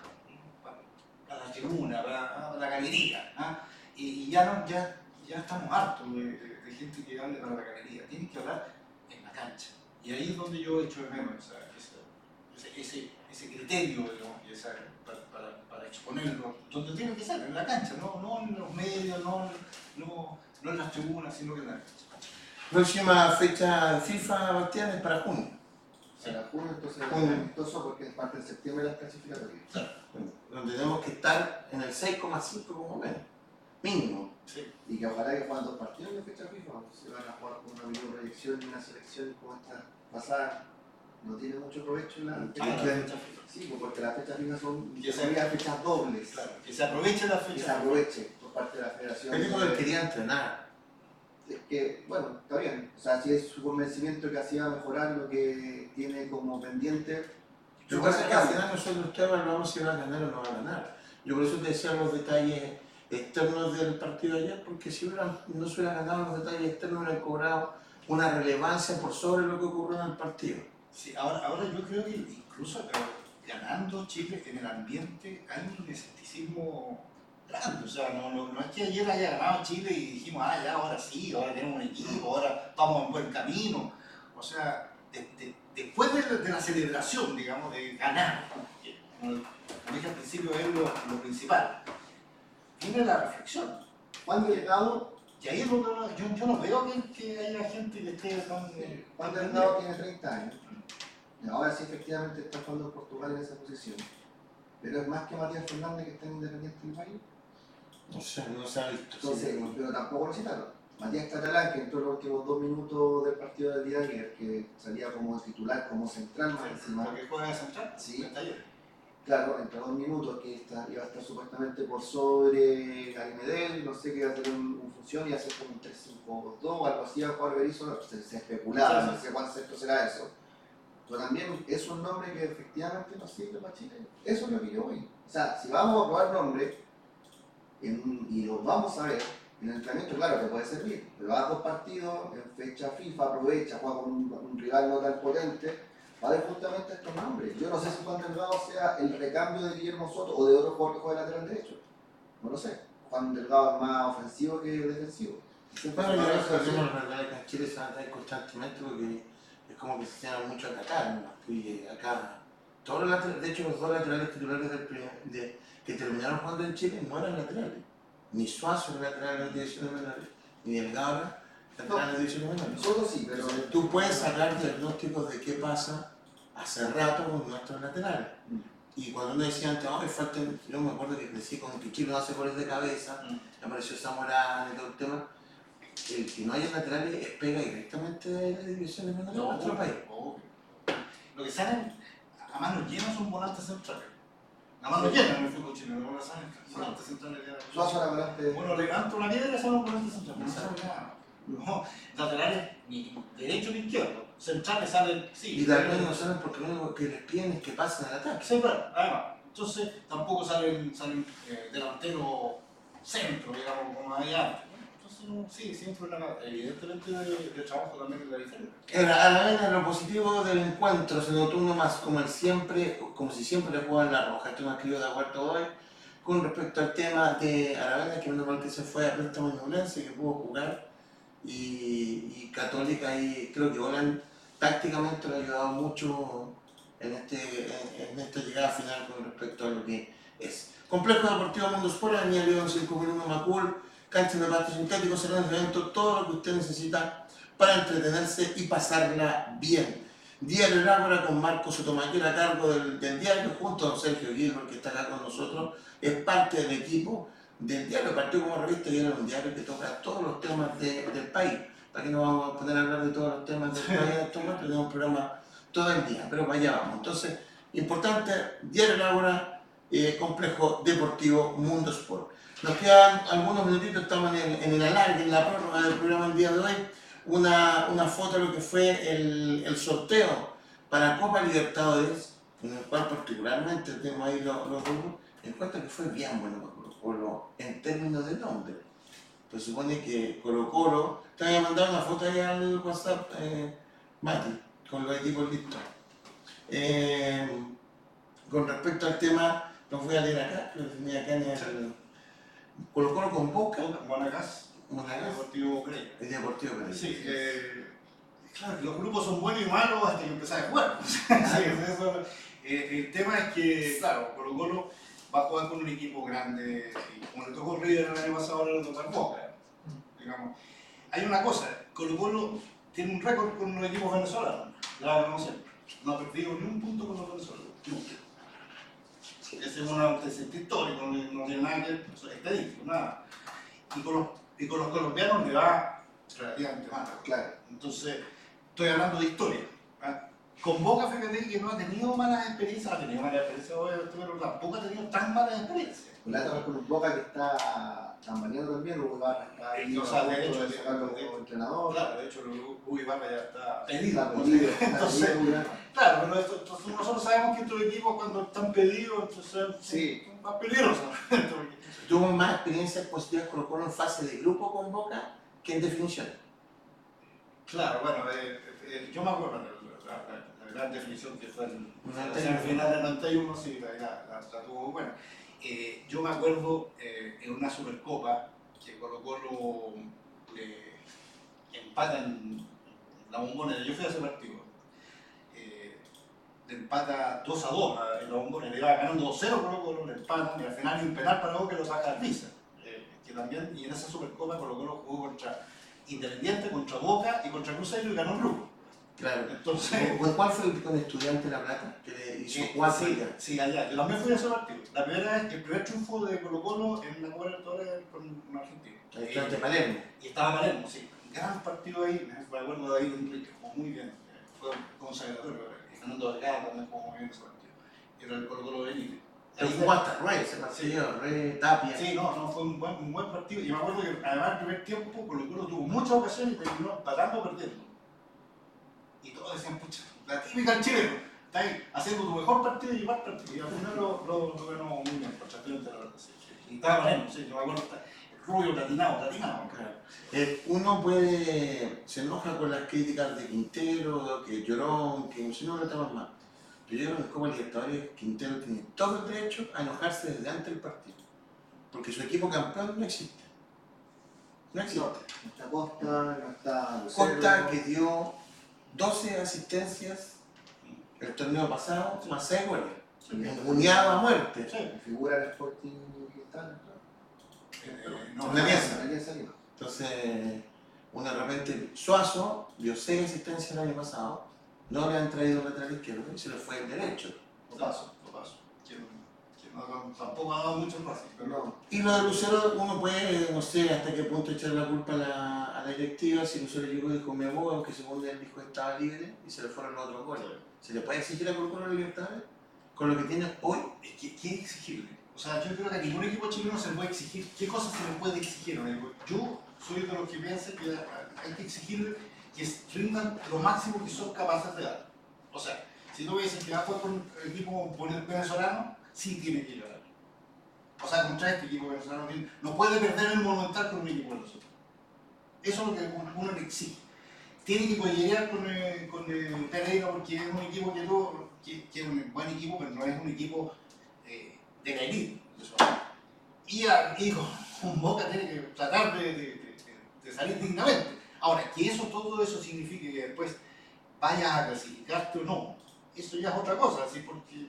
Speaker 2: para la tribuna, para la galería. ¿ah? Y, ya, no, ya, ya estamos hartos de, gente que hable para la galería. Tienen que hablar la cancha. Y ahí es donde yo echo de menos ese, ese, ese criterio digamos, esa- para, para, exponerlo, donde tiene que ser, en la cancha, no, no en los medios, no, no, no en las tribunas, sino que en la cancha.
Speaker 1: Próxima fecha FIFA, Bastián, es para junio.
Speaker 3: Será junio, entonces es amistoso porque parte de septiembre las clasificatorias.
Speaker 1: Donde tenemos que estar en el 6,5 como menos. Mínimo.
Speaker 2: Sí.
Speaker 3: Y que ojalá que jueguen dos partidos de fecha FIFA, si van a jugar con una mini proyección y una selección como esta pasada, no tiene mucho provecho en la
Speaker 1: Hay
Speaker 3: fecha
Speaker 1: que-
Speaker 3: FIFA. Sí, pues porque las fechas FIFA son entre comillas, fechas dobles.
Speaker 2: Claro, que se aproveche la
Speaker 3: Que se
Speaker 2: fecha.
Speaker 3: aproveche por parte de la federación.
Speaker 1: Que quería entrenar.
Speaker 3: Que, bueno, está bien. O sea, si es su convencimiento que así va a mejorar lo que tiene como pendiente.
Speaker 1: Lo que pasa es que al final nosotros usted evaluamos si va a ganar o no va a ganar. Yo por eso te decía los detalles externos del partido ayer, porque si hubieran- no se hubieran ganado los detalles externos, hubieran cobrado una relevancia por sobre lo que ocurrió en el partido.
Speaker 2: Sí, ahora, ahora yo creo que incluso pero, ganando Chile en el ambiente hay un escepticismo O sea, no, no, no es que ayer haya ganado Chile y dijimos, ah, ya, ahora sí, ahora tenemos un equipo, ahora vamos en buen camino. O sea, de- de- después de, la- de la celebración, digamos, de ganar, como, como dije al principio, es lo, lo principal, viene la reflexión.
Speaker 3: Juan Delgado,
Speaker 2: Y ahí es donde yo, yo no veo que, que haya gente que esté tan...
Speaker 3: Juan Delgado tiene 30 años. Y ahora sí efectivamente está jugando Portugal en esa posición. Pero es más que Matías Fernández que está en Independiente del país.
Speaker 1: No sé, no se ha visto.
Speaker 3: Entonces,
Speaker 1: sí.
Speaker 3: pero tampoco lo citaron. Matías Catalán, que entró en los últimos dos minutos del partido del día de ayer, que salía como titular, como central más encima.
Speaker 2: Porque juega de central,
Speaker 3: Sí. Claro, entre dos minutos que está, iba a estar supuestamente por sobre Garimedel, no sé qué iba a tener un, un función, a ser como un 3-5-2 o algo así, a jugar Berizzo, se, se especulaba, no sé cuál centro será eso. Pero también es un nombre que efectivamente no sirve para Chile. Eso es lo que yo voy. O sea, si vamos a probar nombre en- y lo vamos a ver, en el entrenamiento, claro, te puede servir, pero haz dos partidos en fecha FIFA, aprovecha, juega con un, un rival no tan potente, vale justamente estos nombres. Yo no sé si Juan Delgado sea el recambio de Guillermo Soto o de otro jugador que juega lateral derecho. No lo sé. Juan Delgado es más ofensivo que defensivo.
Speaker 1: Bueno, yo creo que verdad que en Chile se constantemente porque es como que se llama mucho a atacar, ¿no? Y acá, todos los laterales, de hecho los dos laterales titulares del primer- de, que terminaron jugando en Chile no eran laterales. Ni Suazo era lateral en las divisiones menores, ni Delgado era lateral en las divisiones menores.
Speaker 3: Soto sí, pero
Speaker 1: Entonces, tú puedes sacar diagnósticos de qué pasa hace rato con nuestros laterales.
Speaker 3: Mm.
Speaker 1: Y cuando uno decía antes, oh, faltan, yo me acuerdo que decía con que Chile no hace goles de cabeza,
Speaker 2: Mm.
Speaker 1: apareció Zamorano y todo el tema. El que no haya laterales es pega directamente de las divisiones menores de nuestro país.
Speaker 2: obvio. Lo que salen a manos llenas son volantes centrales. A manos llenas en el fútbol chileno, no salen volantes centrales.
Speaker 3: Suazo era volante.
Speaker 2: Bueno, levanto una piedra y son volantes centrales. No salen nada. No, laterales ni derecho ni izquierdo. Centrales salen, sí.
Speaker 1: Y también no saben porque lo único que les piden es que pasen al ataque.
Speaker 2: Sí, claro, además. Entonces tampoco salen, salen eh, delanteros centro, digamos, como había antes. No, sí, siempre una, evidentemente de, de trabajo también es la diferencia.
Speaker 1: A la vez lo positivo del encuentro se notó uno más como el siempre, como si siempre le jugaban la roja. Esto me escribió de acuerdo hoy con respecto al tema de Aravena, que menos mal que se fue a préstamo en Ñublense, que pudo jugar, y, y Católica, ahí creo que Olan tácticamente le ha ayudado mucho en, este, en, en esta llegada final con respecto a lo que es. Complejo Deportivo Mundo Sport, Avenida León 5001 Macul, cancha de pasto sintético, salón de evento, todo lo que usted necesita para entretenerse y pasarla bien. Diario El Ágora con Marco Sotomayor a cargo del, diario, junto a don Sergio Gilbert, que está acá con nosotros, es parte del equipo del diario, partió como revista y era un diario que toca todos los temas de- del país. Para que no vamos a poner a hablar de todos los temas del país en estos momentos, tenemos un programa todo el día, pero para allá vamos. Entonces, importante, Diario El Ágora, eh, Complejo Deportivo Mundo Sport. Nos quedan algunos minutitos, estamos en el, en alargue, en la prórroga del programa el día de hoy. Una, una foto de lo que fue el, el sorteo para Copa Libertadores, en el cual particularmente tenemos ahí los, los grupos, encuentro que fue bien bueno Colo Colo en términos de nombre. Pues supone que Colo Colo, te había mandado una foto ahí al WhatsApp, eh, Mati, con los equipos listos. Eh, con respecto al tema, lo voy a leer acá, lo tenía acá en el Colo Colo convoca
Speaker 2: Guanagas,
Speaker 1: Monagas,
Speaker 2: Deportivo Grey.
Speaker 1: el Deportivo.
Speaker 2: Sí, eh, Claro, que los grupos son buenos y malos hasta que empezás a jugar. Sí, eso, eh, el tema es que, claro, Colo Colo va a jugar con un equipo grande, y como le tocó River el año pasado, ahora le toca Boca. Digamos. Hay una cosa, Colo Colo tiene un récord con los equipos venezolanos, la ganamos siempre. No ha perdido ni un punto con los venezolanos, nunca. Ese es un antecedente histórico, no, no tiene nada que ver, eso es estadístico, nada. Y con los, y con los colombianos le va relativamente mal.
Speaker 3: Claro.
Speaker 2: Entonces, estoy hablando de historia. ¿ah? Con Boca, fíjate que no ha tenido malas experiencias, ha tenido malas experiencias, pero tampoco ha tenido tan malas experiencias.
Speaker 3: Con Boca que está tambaleando también, Hugo Ibarra está ahí,
Speaker 2: O sea, de hecho,
Speaker 3: como entrenador.
Speaker 2: Claro, de hecho, Uy Barra ya está pedido.
Speaker 3: Está pedido, está
Speaker 2: Entonces,
Speaker 3: pedido, Hugo Ibarra.
Speaker 2: claro, pero esto- entonces nosotros sabemos que estos equipos cuando están pedidos, entonces son-
Speaker 3: Sí.
Speaker 2: son más peligrosos.
Speaker 1: Tuvo más experiencias positivas Colo Colo en fase de grupo con Boca que en definición.
Speaker 2: Claro, bueno, eh, eh, yo me acuerdo de la, la- la gran definición que fue el la semifinal del 91, sí, la, la, la- tuvo buena. Eh, yo me acuerdo eh, en una Supercopa que Colo Colo le empata en la bombonera, yo fui a ese partido, eh, empata 2 a 2 a- en la bombonera, iba ganando 2-0 Colo Colo, le empatan y al final hay un penal para que lo saca Arbiza, eh, que también, y en esa Supercopa Colo Colo jugó contra Independiente, contra Boca y contra Cruzeiro y ganó el.
Speaker 1: Claro.
Speaker 2: Entonces,
Speaker 1: ¿Con ¿Cuál fue el con Estudiante de La Plata? Que le hizo cuatro
Speaker 2: sí, sí, allá. Yo también fui a ese partido. La primera vez, el primer triunfo de Colo Colo en la Copa Libertadores con un argentino.
Speaker 1: Estudiante de Palermo.
Speaker 2: Y estaba Palermo, sí. Gran partido ahí, me acuerdo de David Enrique, jugó muy bien. Fue consagratorio. Y Fernando Delgado también jugó muy bien ese partido. Era el Colo Colo Benítez.
Speaker 1: Pero
Speaker 2: Ahí-
Speaker 1: jugó hasta Rey ese partido, Rey, Tapia.
Speaker 2: Sí, no, no, fue un buen, un buen partido. Y me acuerdo que además el primer tiempo Colo Colo tuvo muchas ocasiones y terminó empatando o perdiendo. Y todos decían, pucha, la típica del chileno. Está ahí haciendo tu mejor partido y mal partido. Y al final lo, lo, lo ganó muy bien, por Estudiante de la verdad. Sí, sí. Y estaba Palermo, sí, yo me acuerdo, está- el rubio platinado, platinado.
Speaker 1: Claro. Eh, uno puede, se enoja con las críticas de Quintero, que Llorón, que no sé no temas más. Pero yo creo que Copa Libertadores Quintero tiene todo el derecho a enojarse desde antes del partido. Porque su equipo campeón no existe. No existe.
Speaker 3: No, no está Costa, no está Lucero.
Speaker 1: Costa que dio 12 asistencias el torneo pasado, más 6 goles. Enguñado a muerte.
Speaker 2: Sí.
Speaker 3: Figura del Sporting Cristal.
Speaker 2: Eh, no,
Speaker 1: Alianza
Speaker 3: Lima.
Speaker 1: Entonces, uno de repente, Suazo dio 6 asistencias el año pasado, no le han traído lateral izquierdo y se le fue el derecho.
Speaker 2: Lo paso, lo paso. Que, que no, tampoco ha dado mucho pero
Speaker 3: No,
Speaker 1: Y lo de Lucero, uno puede, no sé hasta qué punto echar la culpa a la, a la directiva, si Lucero llegó y dijo mi abogado, que según él dijo estaba libre y se le fueron los otros goles. ¿Se le puede exigir a Colo la libertad con lo que tiene hoy?
Speaker 2: Es que, ¿qué exigirle? O sea, yo creo que a ningún equipo chileno se le puede exigir. ¿Qué cosas se le puede exigir? un? Yo soy de los que piensa que hay que exigirle que rindan lo máximo que son capaces de dar. O sea, si tú me dices que el equipo venezolano, sí tiene que ganar. O sea, contra este equipo venezolano, no puede perder el monumental con un equipo de nosotros. Eso es lo que uno le exige. Tiene que collerear con, eh, con eh, Pereira porque es un equipo que, todo, que, que es un buen equipo, pero no es un equipo eh, de la elite. Y, y con, Boca tiene que tratar de, de- de- de salir dignamente. Ahora, que eso, todo eso signifique que después vayas a clasificarte o no, eso ya es otra cosa, ¿sí? porque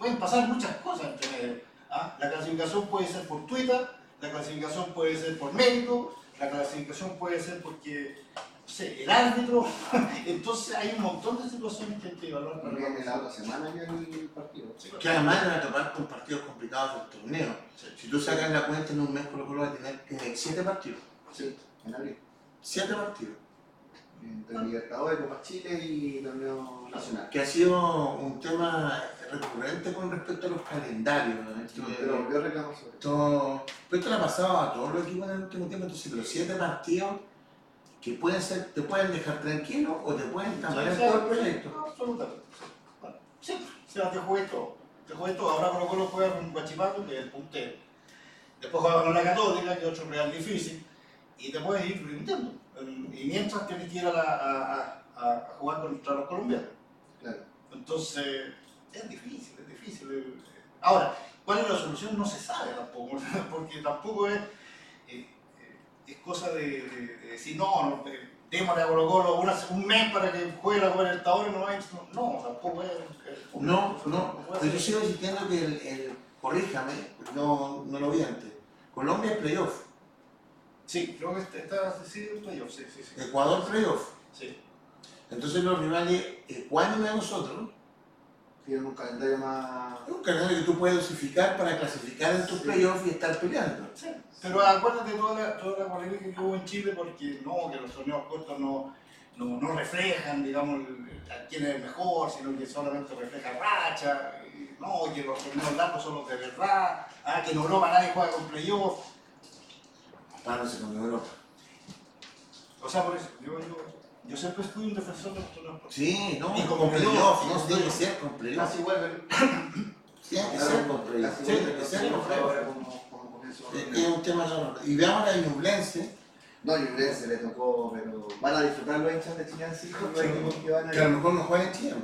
Speaker 2: pueden pasar muchas cosas entre medio. ¿ah? La clasificación puede ser por Twitter, la clasificación puede ser por mérito, la clasificación puede ser porque, no sé, el árbitro. Entonces hay un montón de situaciones que hay que evaluar para
Speaker 3: la otra semana ya el partido.
Speaker 2: Sí,
Speaker 1: Que además le va a tocar con partidos complicados del torneo.
Speaker 2: sí.
Speaker 1: Si tú sacas la cuenta en un mes, Colo Colo va a tener 7 partidos.
Speaker 3: Sí, en abril.
Speaker 1: 7 partidos.
Speaker 3: Entre Libertadores, Copa Chile y Torneo Nacional.
Speaker 1: que ha sido un tema recurrente con respecto a los calendarios.
Speaker 3: Pero volvió sobre
Speaker 1: esto- esto le ha pasado a todos los equipos en el último tiempo, entonces los siete partidos que pueden ser, te pueden dejar tranquilo o te pueden tambalear
Speaker 2: Sí,
Speaker 1: todo el
Speaker 2: sí,
Speaker 1: proyecto.
Speaker 2: no, Absolutamente. sí. Bueno. O sea, te jugué todo. Te jugué todo. Ahora Colo Colo juega con Guachipato, que es el puntero. Después juega con la Católica, que es otro real difícil. Y te puedes ir rindiendo. Y mientras tienes que ir a, la- a- a- a jugar contra los colombianos.
Speaker 3: Claro.
Speaker 2: Entonces, es difícil, es difícil. eh. Ahora, ¿cuál es la solución? No se sabe tampoco, porque tampoco es, eh, eh, es cosa de, de- de decir, no, no, eh, démosle a Colo Colo un mes para que juegue la Copa Libertadores, no, es- no, tampoco es. es-
Speaker 1: No, no,
Speaker 2: puede
Speaker 1: pero yo sigo insistiendo que el, el corríjame, no, no lo vi antes. Colombia es playoff,
Speaker 2: Sí, creo que está, está sí, playoff, sí, sí, sí.
Speaker 1: Ecuador playoff.
Speaker 2: sí.
Speaker 1: Entonces los rivales ecuánimes a nosotros
Speaker 3: Tienen un calendario más.
Speaker 1: es un calendario que tú puedes dosificar para clasificar en tus
Speaker 3: Sí.
Speaker 1: playoffs y estar peleando.
Speaker 2: Sí, Pero acuérdate toda la, toda la polémica que hubo en Chile porque no, que los torneos cortos no, no, no reflejan, digamos, a quién es el mejor, sino que solamente refleja racha, no, que los torneos largos son los de verdad, ah, que en Europa nadie juega con playoff.
Speaker 1: Párense con Europa.
Speaker 2: O sea, por eso, yo, yo, yo siempre fui un defensor de los.
Speaker 1: Sí, no,
Speaker 2: Y
Speaker 1: con
Speaker 2: con
Speaker 1: playoff,
Speaker 2: playoff,
Speaker 1: no tiene que
Speaker 2: playoff.
Speaker 1: ser con playoff.
Speaker 3: Casi vuelven.
Speaker 1: Tiene que ser con playoff.
Speaker 3: Casi
Speaker 1: Tiene
Speaker 3: vuelven
Speaker 1: que
Speaker 3: los
Speaker 1: ser con
Speaker 3: tiempos
Speaker 1: playoff.
Speaker 3: ahora como, como comienzo.
Speaker 1: Es es un tema. Y veamos a Ñublense,
Speaker 3: No, Ñublense le tocó, pero van a disfrutar los hinchas de los equipos que van a
Speaker 1: que a lo mejor no juega en Chile.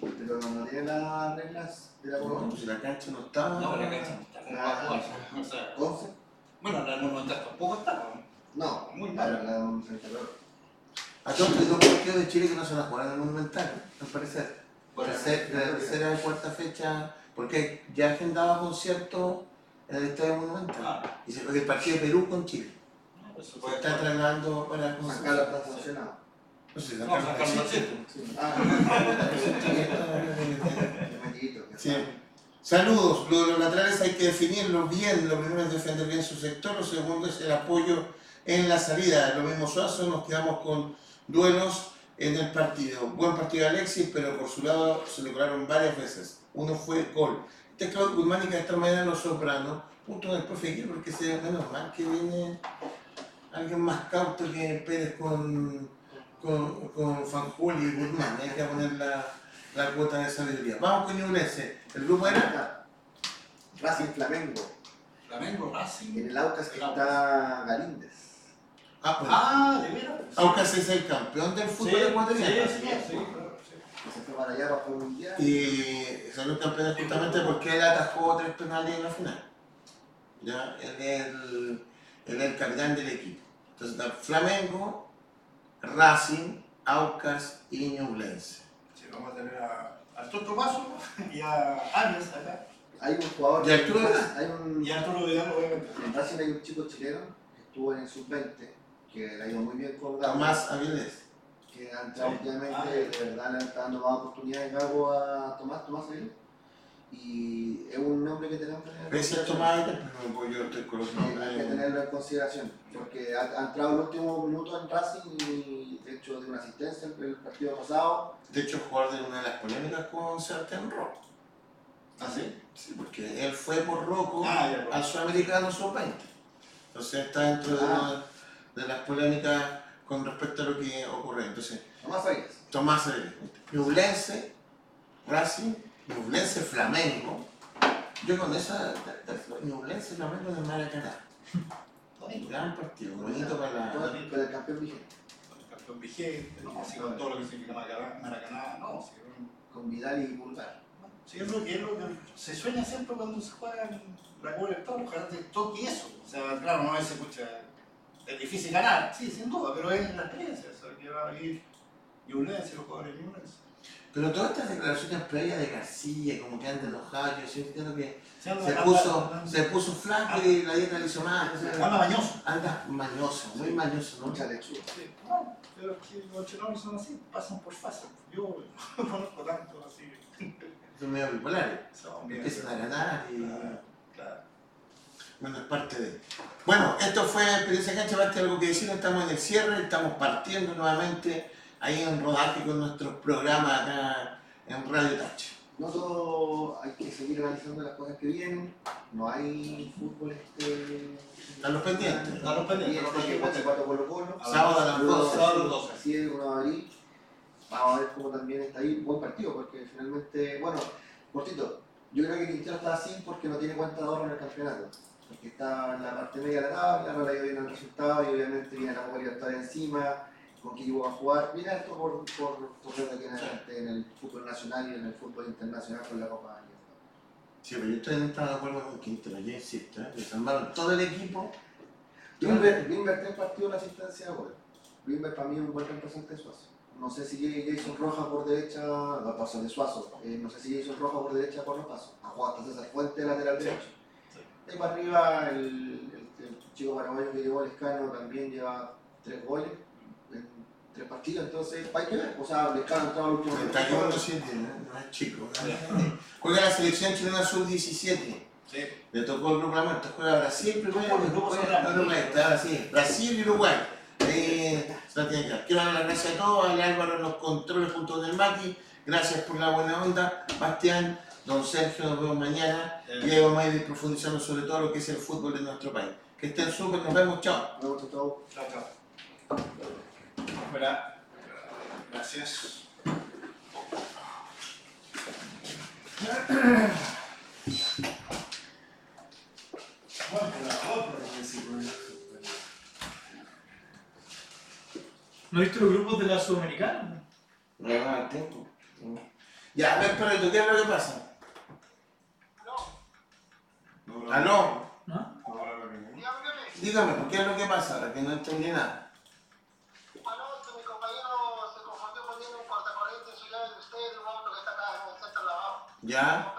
Speaker 3: Pero no tienen las reglas de la
Speaker 1: No,
Speaker 3: Copa.
Speaker 1: pues si la cancha no está.
Speaker 2: No, la cancha no está como va a jugar. O sea,
Speaker 3: 11.
Speaker 2: bueno, la Monumental tampoco está. ¿no?
Speaker 3: No,
Speaker 2: Muy mal.
Speaker 3: la 32.
Speaker 1: A todos los dos partidos de Chile que no se van a jugar en el Monumental, al parecer.
Speaker 2: Bueno,
Speaker 1: la tercera y cuarta fecha, porque ya agendaba conciertos en el Estadio Monumental.
Speaker 2: Ah,
Speaker 1: Y se el partido de Perú con Chile.
Speaker 2: no, pues,
Speaker 1: Se está trasladando para
Speaker 3: Carlos está sancionado.
Speaker 1: No sé.
Speaker 3: Ah, qué
Speaker 1: Sí.
Speaker 3: mal.
Speaker 1: Saludos. Lo de los laterales hay que definirlo bien. Lo primero es defender bien su sector. Lo segundo es el apoyo en la salida. Lo mismo Suazo. Nos quedamos con duelos en el partido. Buen partido de Alexis, pero por su lado se lograron varias veces. Uno fue gol. Este Claudio Guzmán y que de esta manera los soprano. Punto del profe Gil, porque se menos mal que viene alguien más cauto que Pérez con, con, con Fanjul y Guzmán. Hay que poner la, la cuota de sabiduría. Vamos con Ñublense. El grupo era
Speaker 3: Racing Flamengo.
Speaker 2: Flamengo, Racing.
Speaker 3: En el Aucas está Galíndez.
Speaker 1: Ah, bueno.
Speaker 2: Ah, de veras.
Speaker 1: Aucas es el campeón del fútbol
Speaker 2: Sí,
Speaker 1: ecuatoriano.
Speaker 2: Sí, sí, sí,
Speaker 3: se fue para allá mundial.
Speaker 1: Y salió campeón justamente porque él atajó tres penales en la final. Ya, él es el, él es el capitán del equipo. Entonces está Flamengo, Racing, Aucas y Ñublense.
Speaker 2: Sí, vamos a tener a, a Toto Paso y a Arias acá.
Speaker 3: Hay un jugador.
Speaker 1: ¿Y Arturo Vidal?
Speaker 3: Hay un,
Speaker 2: Y Arturo Vidal, obviamente.
Speaker 3: en Racing hay un chico chileno que estuvo en el sub-20, que le ha ido muy bien con Gago.
Speaker 1: Tomás Avilés.
Speaker 3: que ha entrado
Speaker 2: Sí.
Speaker 3: últimamente,
Speaker 2: Ah,
Speaker 3: de verdad le está dando más oportunidades Gago a Tomás, Tomás Aguirre. Y es un nombre que tenemos que tener. en.
Speaker 1: Tomás Avilés, pero yo estoy con los
Speaker 3: Sí, hay que
Speaker 1: nombres.
Speaker 3: tenerlo en consideración, porque ha, ha entrado el último minuto en Racing y de hecho de una asistencia en el partido pasado.
Speaker 1: De hecho, jugador de una de las polémicas con Sebastián Rocco.
Speaker 2: ¿Ah, sí?
Speaker 1: Sí, porque él fue por Rocco
Speaker 2: Ah,
Speaker 1: al Sudamericano Sub-20. Entonces está dentro de,
Speaker 3: Ah.
Speaker 1: una de las polémicas con respecto a lo que ocurre. Entonces,
Speaker 3: Tomás Aguirre.
Speaker 1: Tomás Avilés. Ñublense, Racing, Ñublense, Flamengo. Yo con esa, Ñublense, Flamengo en el Maracaná. Gran partido, bonito para la...
Speaker 3: el- Con el campeón vigente,
Speaker 2: El campeón vigente, no, sí, con todo lo que significa Maracaná, Maracaná no,
Speaker 3: con Vidal y Pulgar.
Speaker 2: Sí, es lo que, es lo que se sueña siempre cuando se juega en la Copa Libertadores, ojalá te toque eso. O sea, claro, no es, escucha, es difícil ganar, sí, sin duda, pero es la experiencia, o sea, que va a ir Ñublense, los jugadores de Ñublense.
Speaker 1: Pero todas estas declaraciones previas de García, como que anda enojado, yo entiendo que
Speaker 2: Se anda-
Speaker 1: se
Speaker 2: anda-
Speaker 1: puso,
Speaker 2: anda-
Speaker 1: se puso flaco y la dieta le hizo mal.
Speaker 2: Anda bañoso.
Speaker 1: Anda mañoso, muy mañoso, ¿no?
Speaker 3: Mucha lechuga.
Speaker 2: Sí, no, pero es que los chilenos son así, pasan por fácil. Yo no conozco tanto así.
Speaker 1: Son medio bipolares. Empiezan a ganar y...
Speaker 2: Claro, claro.
Speaker 1: Bueno, es parte de. Bueno, esto fue Experiencia Cancha, Basti, algo que decir, estamos en el cierre, estamos partiendo nuevamente ahí en rodaje con nuestros programas acá en Radio Touch.
Speaker 3: No todo hay que seguir analizando las cosas que vienen. No hay fútbol este.
Speaker 1: A los pendientes.
Speaker 2: A los pendientes,
Speaker 3: Y
Speaker 2: a los pendientes.
Speaker 3: 24 Colo Colo.
Speaker 1: Sábado a las
Speaker 3: Luego,
Speaker 1: 12.
Speaker 2: Sábado a las 12.
Speaker 3: Así es, 1 de abril. Vamos a ver cómo también está ahí. Buen partido, porque finalmente, bueno, cortito. Yo creo que Quintero está así porque no tiene cuenta de ahorro en el campeonato. Porque está en la parte media de la tabla, no le ha ido bien el resultado y obviamente viene la Copa Libertadores encima. Con qué va a jugar. Viene esto por, por torneo de aquí en adelante en el fútbol nacional y en el fútbol internacional con la Copa Libertadores.
Speaker 1: Sí, pero yo estoy en estado de acuerdo con Quintero, yo insisto, ¿eh? desarmaron todo el equipo.
Speaker 3: Yo inver- yo invertí en partido la asistencia de gol. Greenberg para mí es un buen reemplazante de Suazo. No sé si Jason Roja por derecha, no paso de Suazo, eh, no sé si Jason Roja por derecha por los pasos. Ha jugado hasta César Fuente lateral derecho. De para arriba, el, el- el chico paraguayo que llegó al escano también lleva tres goles en tres partidos, entonces hay que ver. O sea, el escano entraba al último
Speaker 1: 31 sí tiene, no es chico. Juega la selección chilena sub-17.
Speaker 2: Sí.
Speaker 1: Le tocó el grupo La Muerte, juega Brasil primero. Uruguay, está así, Brasil y Uruguay. Dar. Quiero dar las gracias a todos, al Álvaro en los controles junto con el Mati, gracias por la buena onda, Bastián, don Sergio, nos vemos mañana
Speaker 2: Eh.
Speaker 1: y ahí vamos a ir profundizando sobre todo lo que es el fútbol de nuestro país. Que estén súper, nos vemos, chao.
Speaker 3: Me gusta todo.
Speaker 2: Chao, chao. Espera. Gracias.
Speaker 6: ¿No viste los grupos de la Sudamericana?
Speaker 1: Me va el tiempo. Ya, a ver, espérate, ¿qué es lo que pasa? ¿Aló?
Speaker 6: ¿No?
Speaker 1: Dígame, ¿qué es lo que pasa? Ahora que no entendí nada.
Speaker 7: Anoche mi compañero se confundió poniendo un cortacorriente en su llave de usted, un auto que está acá en el centro de lavado.
Speaker 1: ¿Ya?